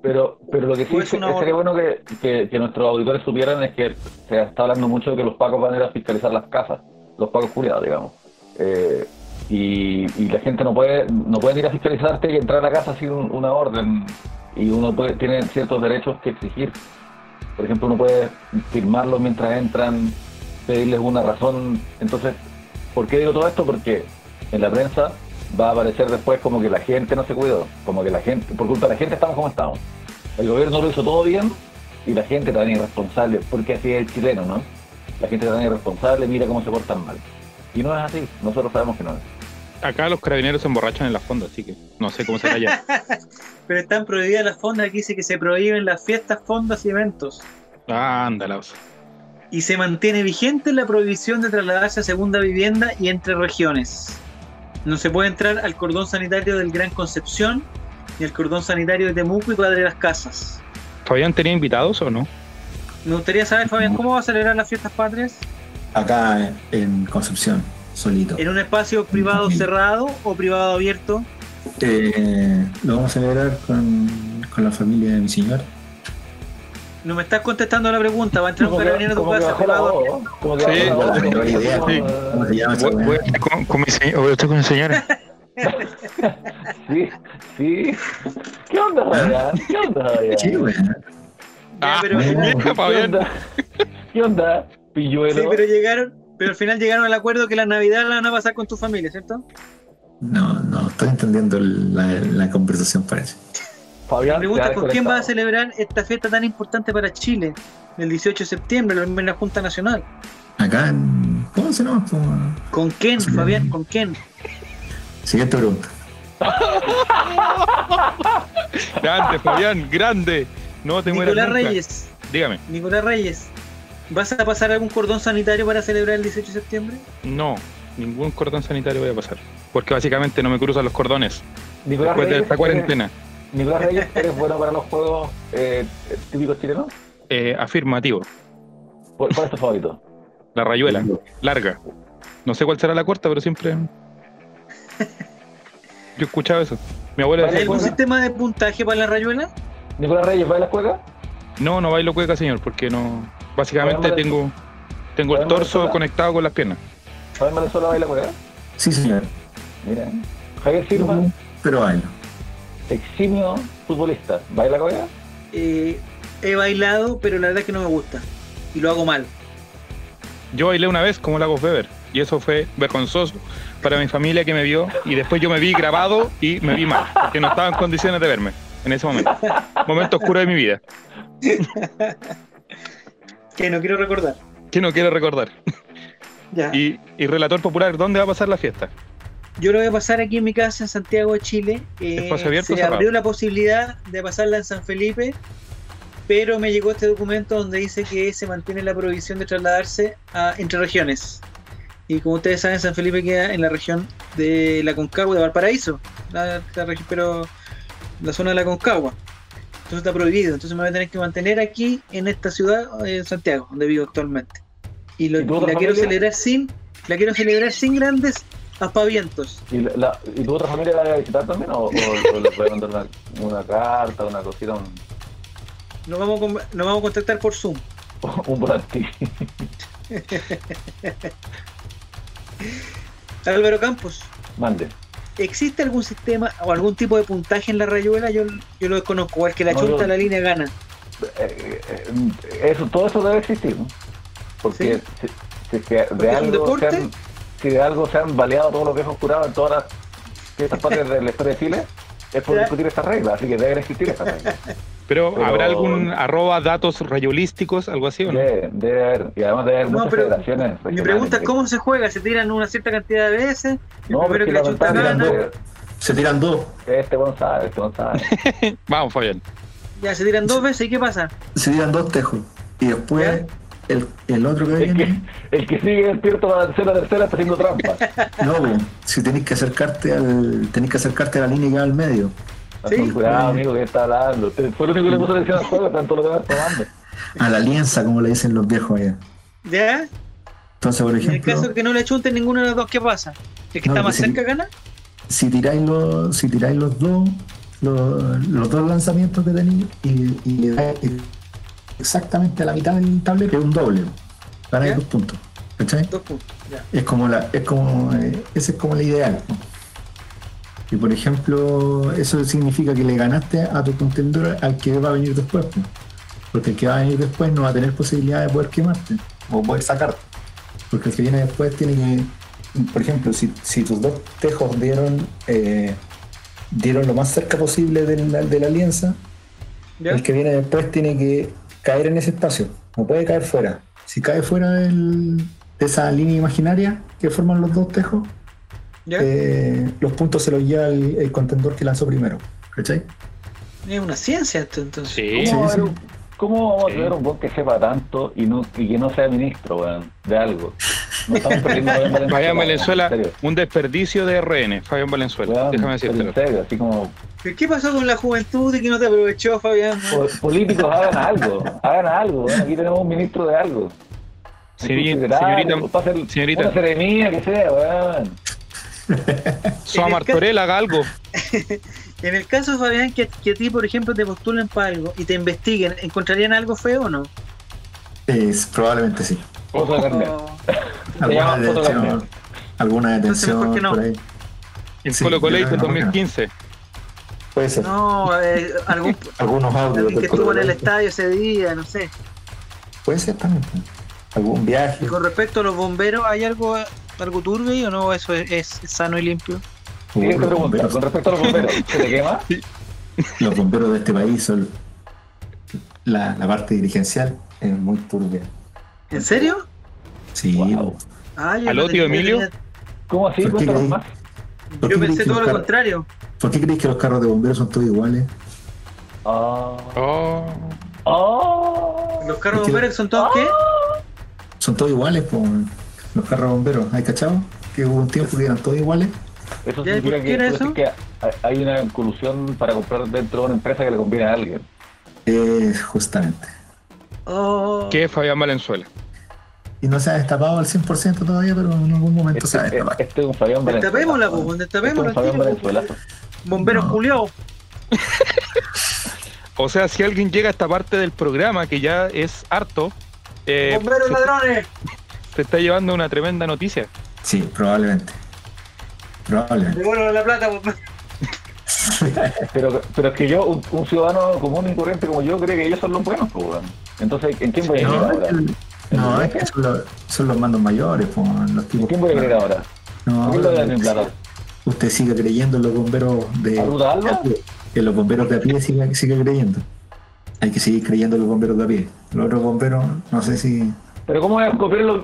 Pero, pero lo que sí es sería bueno que, que- que nuestros auditores supieran es que se está hablando mucho de que los pacos van a ir a fiscalizar las casas, los pacos culiados, digamos. Eh, y, y la gente no puede no pueden ir a fiscalizarte y entrar a la casa sin un- una orden. Y uno puede, tiene ciertos derechos que exigir. Por ejemplo, uno puede firmarlos mientras entran, pedirles una razón. Entonces, ¿por qué digo todo esto? Porque en la prensa va a aparecer después como que la gente no se cuidó, como que la gente, por culpa de la gente estamos como estamos. El gobierno lo hizo todo bien y la gente también irresponsable, porque así es el chileno, ¿no? La gente también irresponsable, mira cómo se portan mal. Y no es así, nosotros sabemos que no es. Acá los carabineros se emborrachan en la fonda, así que no sé cómo será allá. Pero están prohibidas las fondas, aquí dice que se prohíben las fiestas, fondas y eventos. Ah. Y se mantiene vigente la prohibición de trasladarse a segunda vivienda y entre regiones. No se puede entrar al cordón sanitario del Gran Concepción y al cordón sanitario de Temuco y Padre Las Casas. ¿Fabián tenía invitados o no? Me gustaría saber, Fabián, ¿cómo va a celebrar las fiestas patrias? Acá en Concepción, solito. ¿En un espacio privado Sí. cerrado o privado abierto? Eh, lo vamos a celebrar con, con la familia de mi señor. No me estás contestando la pregunta, va a entrar un carabinero a tu casa que Sí. ¿Cómo se llama Voy, a estar con, con mi, señora. Sí, sí. ¿Qué onda, Fabián? ¿Qué onda, Fabián? Sí, weón. Ah, pero-. ¿Qué onda? ¿Qué onda? Pilluelo. Sí, pero llegaron, pero al final llegaron al acuerdo que la Navidad la van a pasar con tu familia, ¿cierto? No, no, estoy entendiendo la, la conversación, parece. Me Fabián, pregunta te has por quién va a celebrar esta fiesta tan importante para Chile, el 18 de septiembre, en la Junta Nacional. Acá en. ¿Cómo se llama? ¿Con quién, Sí. Fabián? ¿Con quién? Siguiente pregunta. Grande, Fabián, grande. No te mueras Nicolás nunca. Reyes. Dígame. Nicolás Reyes. ¿Vas a pasar algún cordón sanitario para celebrar el 18 de septiembre? No, ningún cordón sanitario voy a pasar. Porque básicamente no me cruzan los cordones Nicolás después de Reyes, esta cuarentena. Nicolás Reyes, ¿eres bueno para los juegos eh, típicos chilenos? Eh, afirmativo. ¿Cuál cuál es tu favorito? La rayuela, larga. No sé cuál será la corta, pero siempre. Yo escuchaba eso. Mi abuela ¿Hay decía, algún sistema de puntaje para la rayuela? ¿Nicolás Reyes va a la escuela? No, no bailo cueca, señor, porque no. Básicamente tengo, tengo el torso conectado con las piernas. ¿Fabián Valenzuela baila cueca? Sí, señor. Mira. Javier Silva, Pero bailo. Eximio futbolista, ¿baila cueca? Eh, he bailado, pero la verdad es que no me gusta. Y lo hago mal. Yo bailé una vez como Lagos Weber y eso fue vergonzoso para mi familia que me vio y después yo me vi grabado y me vi mal, que no estaba en condiciones de verme en ese momento. Momento oscuro de mi vida, Que no quiero recordar. que no quiero recordar. Ya. Y, y relator popular, ¿dónde va a pasar la fiesta? Yo lo voy a pasar aquí en mi casa en Santiago de Chile. Eh, ¿Espacio abierto se cerrado? abrió la posibilidad de pasarla en San Felipe, pero me llegó este documento donde dice que se mantiene la prohibición de trasladarse a, entre regiones. Y como ustedes saben, San Felipe queda en la región de la Concagua de Valparaíso, la, la regi- pero la zona de la Concagua. Entonces está prohibido. Entonces me voy a tener que mantener aquí en esta ciudad, eh, en Santiago, donde vivo actualmente. Y, lo- ¿Y tu y otra la quiero celebrar sin, la quiero celebrar sin grandes aspavientos. ¿Y, la, ¿y tu otra familia la va a visitar también? ¿O, o, o le puede mandar una, una carta, una cosita, un, Nos vamos, a con- nos vamos a contactar por Zoom. un volantí? Álvaro Campos, Mande. ¿existe algún sistema o algún tipo de puntaje en la rayuela? Yo, yo lo desconozco. Igual que la No, chunta, yo- la línea gana. Eh, eh, eso, todo eso debe existir, ¿no? Porque si, si es que de Porque es un algo deporte. Si de algo se han baleado todos los viejos curados en todas las fiestas patrias de la historia de Chile, es por discutir estas reglas, así que deben existir estas reglas. Pero, Pero- ¿habrá algún arroba datos rayolísticos, algo así o no? Debe, debe haber, y además debe haber No, muchas pero federaciones Mi pregunta es cómo se juega. ¿Se tiran una cierta cantidad de veces? No, porque que la gana. Se tiran dos. este González, este González. Vamos, Fabián. Ya, se tiran dos veces. ¿Y qué pasa? Se tiran dos tejos. Y después el, el otro que el, viene. que, el que sigue despierto para la tercera, tercera está haciendo trampa. No, po, si tenéis que acercarte al. tenéis que acercarte a la línea que va al medio. Sí. Cuidado, amigo, que está hablando. Fue el único que le puso atención al juego, tanto lo demás tomando. A la alianza, como le dicen los viejos allá. ¿Ya? Entonces, por Y en el ejemplo, caso que no le chunten ninguno de los dos, ¿qué pasa? ¿El que No, está pues más cerca gana? si tiráis los, si tiráis los dos, los, los dos lanzamientos que tenéis y, y le dais exactamente a la mitad del tablero, es un doble. Ganáis ¿Ya? dos puntos. ¿Cachai? Dos puntos. Ya. Es como la, es como, eh, ese es como el ideal. Y por ejemplo, eso significa que le ganaste a tu contendor al que va a venir después. Porque el que va a venir después no va a tener posibilidad de poder quemarte o poder sacarte. Porque el que viene después tiene que, por ejemplo, si, si tus dos tejos dieron, eh, dieron lo más cerca posible de la, de la alianza, ¿Ya? el que viene después tiene que caer en ese espacio, no puede caer fuera. Si cae fuera del- de esa línea imaginaria que forman los dos tejos, ¿Ya? eh, los puntos se los lleva el, el contendor que lanzó primero. ¿Cachai? Es una ciencia esto, entonces. Sí. ¿Cómo, sí. cómo vamos a tener un buen que sepa tanto y, no, y que no sea ministro, weón, de algo? Fabián Valenzuela. Un desperdicio de RN. Fabián Valenzuela, déjame decirte. Así como ¿Pero ¿Qué pasó con la juventud y que no te aprovechó, Fabián? po- políticos hagan algo, hagan algo, aquí tenemos un ministro de algo. Señorita- señorita- señorita. Una seremía que sea, weón. Soa Martorell haga algo. En el caso, Fabián, que, que a ti, por ejemplo, te postulen para algo y te investiguen, ¿encontrarían algo feo o no? Es, probablemente sí. Foto de carnet. O- Se llama Alguna detención, carnet. alguna detención no. por ahí. En Sí, Colo Colo no, 2015. Puede ser. No, eh, algún, Algunos audios que estuvo en el estadio ese día, no sé. Puede ser también. Algún viaje. Y con respecto a los bomberos, ¿hay algo, algo turbio o no? ¿Eso es, es sano y limpio? Pregunta, con respecto a los bomberos, ¿se le quema? los bomberos de este país son la, la parte dirigencial es muy turbia. ¿En serio? Sí, Wow. Ah, ¿Aló, tío tenía- Emilio? ¿Cómo así? ¿Por qué más. ¿Por Yo pensé crees que todo lo contrario. ¿Por qué creéis que los carros de bomberos son todos iguales? Ah. Oh. Ah. ¿Los carros que- bomberos son todos qué? Son todos iguales, pues. Los carros de bomberos, ¿hay cachado? Que hubo un tiempo que eran todos iguales. Eso Ya, ¿y significa que, eso? hay- hay una colusión para comprar dentro de una empresa que le conviene a alguien. Eh, justamente. Oh. Que es Fabián Valenzuela. Y no se ha destapado al 100% todavía, pero en algún momento se va a Este, este es un Fabián Valenzuela. Destapémosla, pues, Este es destapémosla. un Fabián tiro, Valenzuela. Bomberos No. culiados. O sea, si alguien llega a esta parte del programa, que ya es harto, eh, Bomberos se, ladrones. se está llevando una tremenda noticia. Sí, probablemente. Probablemente. Devuelvan la plata, pues. Pero, pero es que yo, un, un ciudadano común y corriente como yo, cree que ellos son los buenos, pues. Entonces, ¿en quién voy a creer No, ahora? es que- no, es que son los, son los mandos mayores, los ¿En quién voy a creer ahora? Usted sigue creyendo en los bomberos de. ¿A Ruta Alba? En los bomberos de a pie sigue, sigue creyendo. Hay que seguir creyendo en los bomberos de a pie. Los otros bomberos, no sé si. Pero ¿cómo voy a copiar los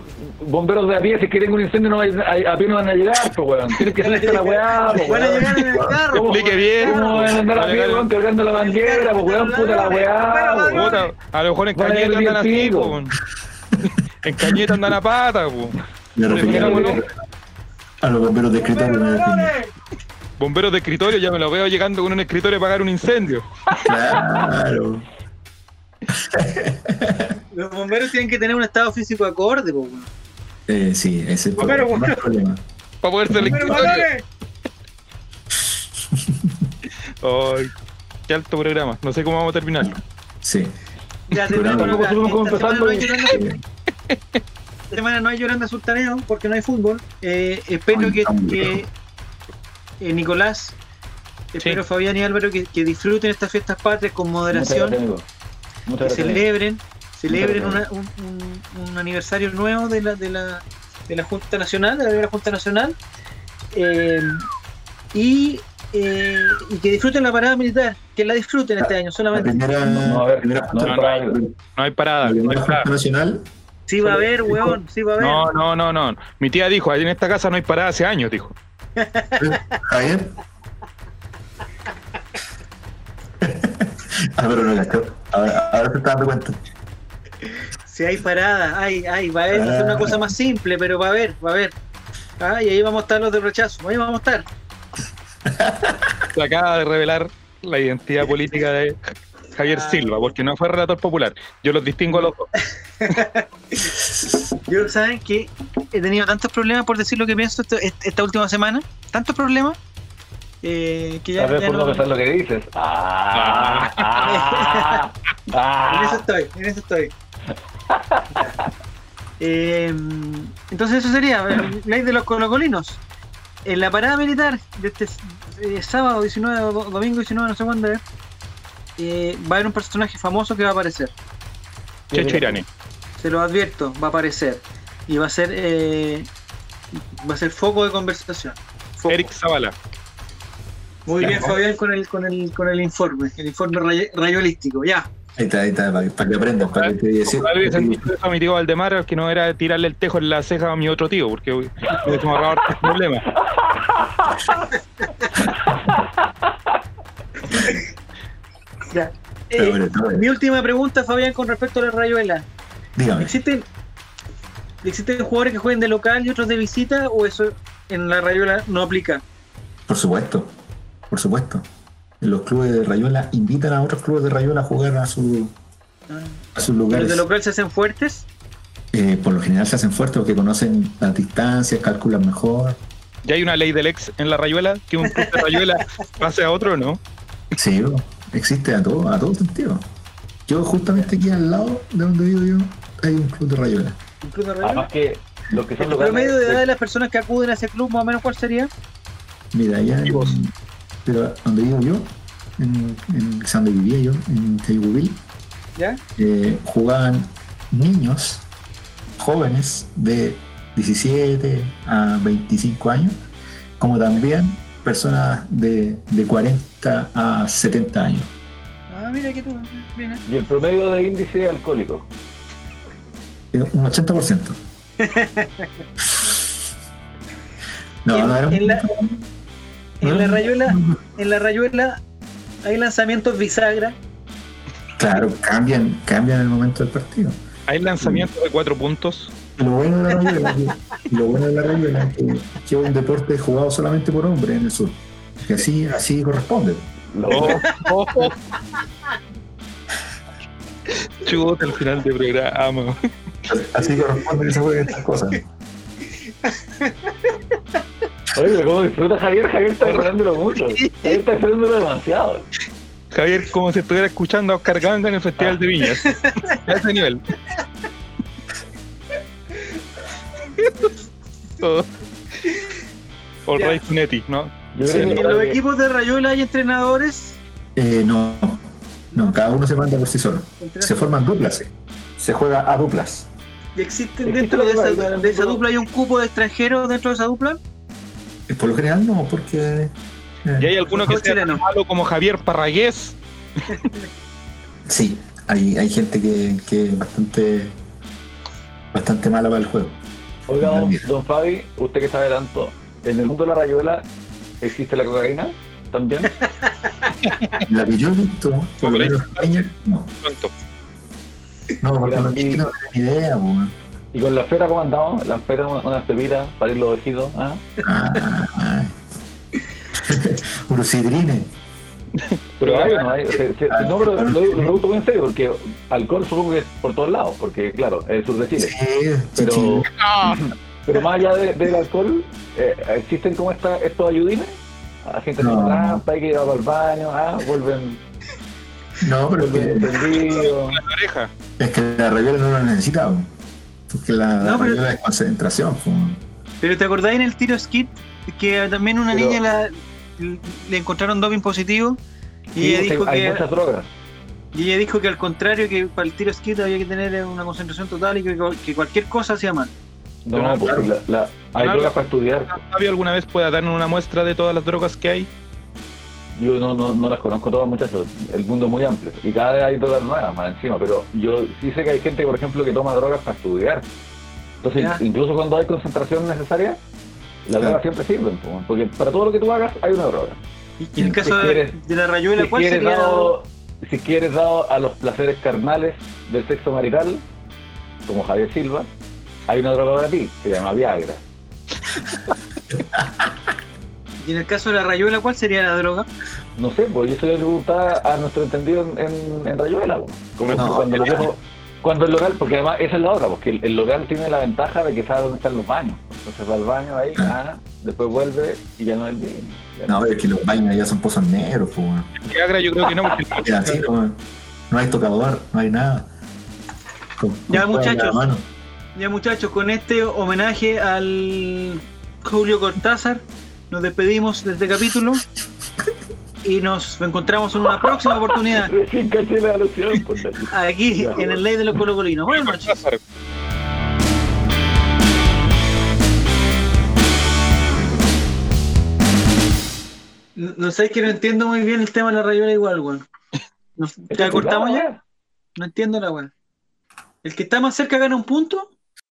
bomberos de a pie si es que tengo un incendio no a, a pie no van a llegar, pues, weón? Tienen que ser la weá, pues, Van a weón. llegar en el carro. ¿Cómo- Explique bien. ¿Cómo van a andar a pie, weón, cargando la manguera, pues, weón, puta la weá, pues, weón? A lo mejor en Van Cañeta andan así, pico. po. En Cañeta andan a pata, po. Me refería a, los bomberos de escritorio. me. Bomberos de escritorio, ya me lo veo llegando con un escritorio a apagar un incendio. Claro. Los bomberos tienen que tener un estado físico acorde, pues, weón. Eh, sí, ese es el Bombero, problema. Para poder ser el Bomberos. Ay, qué alto programa. No sé cómo vamos a terminarlo. Sí. Ya terminamos Esta semana no hay llorando- esta semana no hay llorando sultaneo porque no hay fútbol. Eh, espero Ay, que, eh, Nicolás, espero Fabián y Álvaro que, que disfruten estas fiestas patrias con moderación, que celebren, celebren una- un, un- un aniversario nuevo de la, de la, de la Junta Nacional, de la primera Junta Nacional, eh, y, eh, y que disfruten la parada militar, que la disfruten este año La solamente. primera, No, a ver, primera no, hay parada. la No, hay primera parada. junta nacional. Sí va a haber, weón, sí va a haber. no, no, no, no. Mi tía dijo, en esta casa no hay parada hace años, dijo. Javier. ah, pero no gastó. Ahora, ahora se está dando cuenta. Si hay parada, hay, hay, va a haber, una cosa más simple, pero va a haber, va a haber. Ah, y ahí vamos a estar los de rechazo, ahí vamos a estar. Se acaba de revelar la identidad política de Javier Silva, porque no fue relator popular. Yo los distingo a los dos. Yo, ¿saben que He tenido tantos problemas por decir lo que pienso esto- esta última semana, tantos problemas, eh, que ya, A ver, ya por no- pensar lo que dices. Ah, ah, En eso ah. estoy, en eso estoy. Eh, entonces eso sería eh, ley de los colocolinos. En la parada militar de este eh, sábado 19 o do- domingo 19, no sé cuándo es, eh, va a haber un personaje famoso que va a aparecer. Checho Irani. Se lo advierto, va a aparecer. Y va a ser eh, va a ser foco de conversación. Foco. Eric Zavala. Muy bien, Fabián, con el, con el, con el informe, el informe ray- rayolístico. Ya. Ahí está, ahí está, para, para que aprendas, para que te eso a mi tío Valdemar, que no era tirarle el tejo en la ceja a mi otro tío, porque hubiésemos ahorrado problemas. ya. Eh, bueno, mi última pregunta, Fabián, con respecto a la rayuela. Dígame. ¿Existen, ¿Existen jugadores que jueguen de local y otros de visita o eso en la rayuela no aplica? Por supuesto, por supuesto. Los clubes de Rayuela invitan a otros clubes de Rayuela a jugar a, su, a sus ¿Los lugares. de local se hacen fuertes? Eh, por lo general se hacen fuertes porque conocen las distancias, calculan mejor. ¿Ya hay una ley del ex en la rayuela? ¿Que un club de rayuela pase a otro no? Sí, bro, existe a todo, a todo sentido. Yo justamente aquí al lado de donde vivo yo hay un club de Rayuela. ¿Un club de rayuela? Además que los que son ¿El promedio de edad de las personas que acuden a ese club, más o menos, cuál sería? Mira, allá ¿Y en, vos? Pero donde vivo yo, en, en o sea, donde vivía yo, en Tayubil, ¿Ya? eh, jugaban niños jóvenes de 17 a 25 años, como también personas de, de 40 a 70 años. Ah, mira que tú. Mira. Y el promedio de índice alcohólico. Eh, Un 80%. No, En- no era en la- En la no, rayuela, en la rayuela hay lanzamientos bisagra. Claro, cambian, cambian el momento del partido. Hay lanzamientos de cuatro puntos. Lo bueno de la rayuela, lo bueno de la rayuela es que, que es un deporte jugado solamente por hombres en el sur. Que así, así corresponde. Lo- Oh, oh. Chuta, el final de programa. Así corresponde que se jueguen estas cosas. Oye, pero cómo disfruta Javier, Javier está agarrándolo mucho. Javier está haciéndolo demasiado. Javier, como si estuviera escuchando a Oscar Ganga en el Festival de Viñas. A ese nivel. All Ya. right, Funetti, ¿no? Yo Sí, creo ¿En los equipos de Rayuela hay entrenadores? Eh, no, no, cada uno se manda por sí solo. Se forman duplas. Se juega a duplas. ¿Y existen Existe dentro de esa, de esa dupla hay un cupo de extranjeros dentro de esa dupla? Eh, Por lo general no, porque... eh, ¿Y hay alguno que sea tan malo como Javier Parragués? Sí, hay, hay gente que, que es bastante, bastante mala para el juego. Oiga, don, Fabi, usted que sabe tanto, ¿en el mundo de la rayuela existe la cocaína? ¿También? La que yo he visto, por lo menos en España, no. Pronto. No, porque no tienen ni idea, po. ¿Y con la esfera cómo andamos? La esfera, una- unas pepitas para ir los ojitos, ¿ah? Ah, ay. Urocidrine. Pero hay o no hay. Se- se- no, pero lo, pregunto muy en serio, porque alcohol supongo que es por todos lados, porque claro, es el sur de Chile. Sí, Pero, sí, pero más allá de- del alcohol, eh, ¿existen como esta, estos ayudines? La gente No. no. trampa, hay que ir al baño, ah, vuelven, No, pero es que. La oreja. es que la rayuela no lo necesita, po. Porque la, No, pero- concentración. po. Pero ¿te acordáis en el tiro skit que también una Pero- niña la- le encontraron doping positivo? Y Sí, ella dijo hay que muchas drogas. y ella dijo que al contrario que para el tiro skit había que tener una concentración total y que, que cualquier cosa hacía mal. No, porque claro. la- la- hay drogas para estudiar. ¿Fabio alguna vez pueda darnos una muestra de todas las drogas que hay? Yo no, no, no las conozco todas, muchachos. El mundo es muy amplio. Y cada vez hay drogas nuevas más encima. Pero yo sí sé que hay gente, por ejemplo, que toma drogas para estudiar. Entonces, Ya. incluso cuando hay concentración necesaria, las drogas siempre sirven. po, Porque para todo lo que tú hagas hay una droga. Y en el Si caso de, quieres- de la rayuela, Si ¿cuál quieres, sería? dado, si quieres dado a los placeres carnales del sexo marital, como Javier Silva, hay una droga para ti, se llama Viagra. Y en el caso de la rayuela, ¿cuál sería la droga? No sé, pues yo soy preguntar a nuestro entendido en, en, en Rayuela. pues. Como No, cuando, viejos- cuando el local, porque además esa es la otra, porque el, el local tiene la ventaja de que sabe dónde están los baños. Entonces va al baño ahí, ah, después vuelve y ya no es el. Ya No, es que los baños ya son pozos negros. Po. Viagra yo creo que no, porque Es así, no, no hay tocador, no hay nada. Con- Ya, con muchachos. Ya muchachos, con este homenaje al Julio Cortázar, nos despedimos de este capítulo y nos encontramos en una próxima oportunidad la- aquí en el Ley de los Colocolinos. Buenas noches. No, sé, es que no entiendo muy bien el tema de la rayuela igual, weón. Nos- ¿Ya cortamos ya? No entiendo la weón. ¿El que está más cerca gana un punto?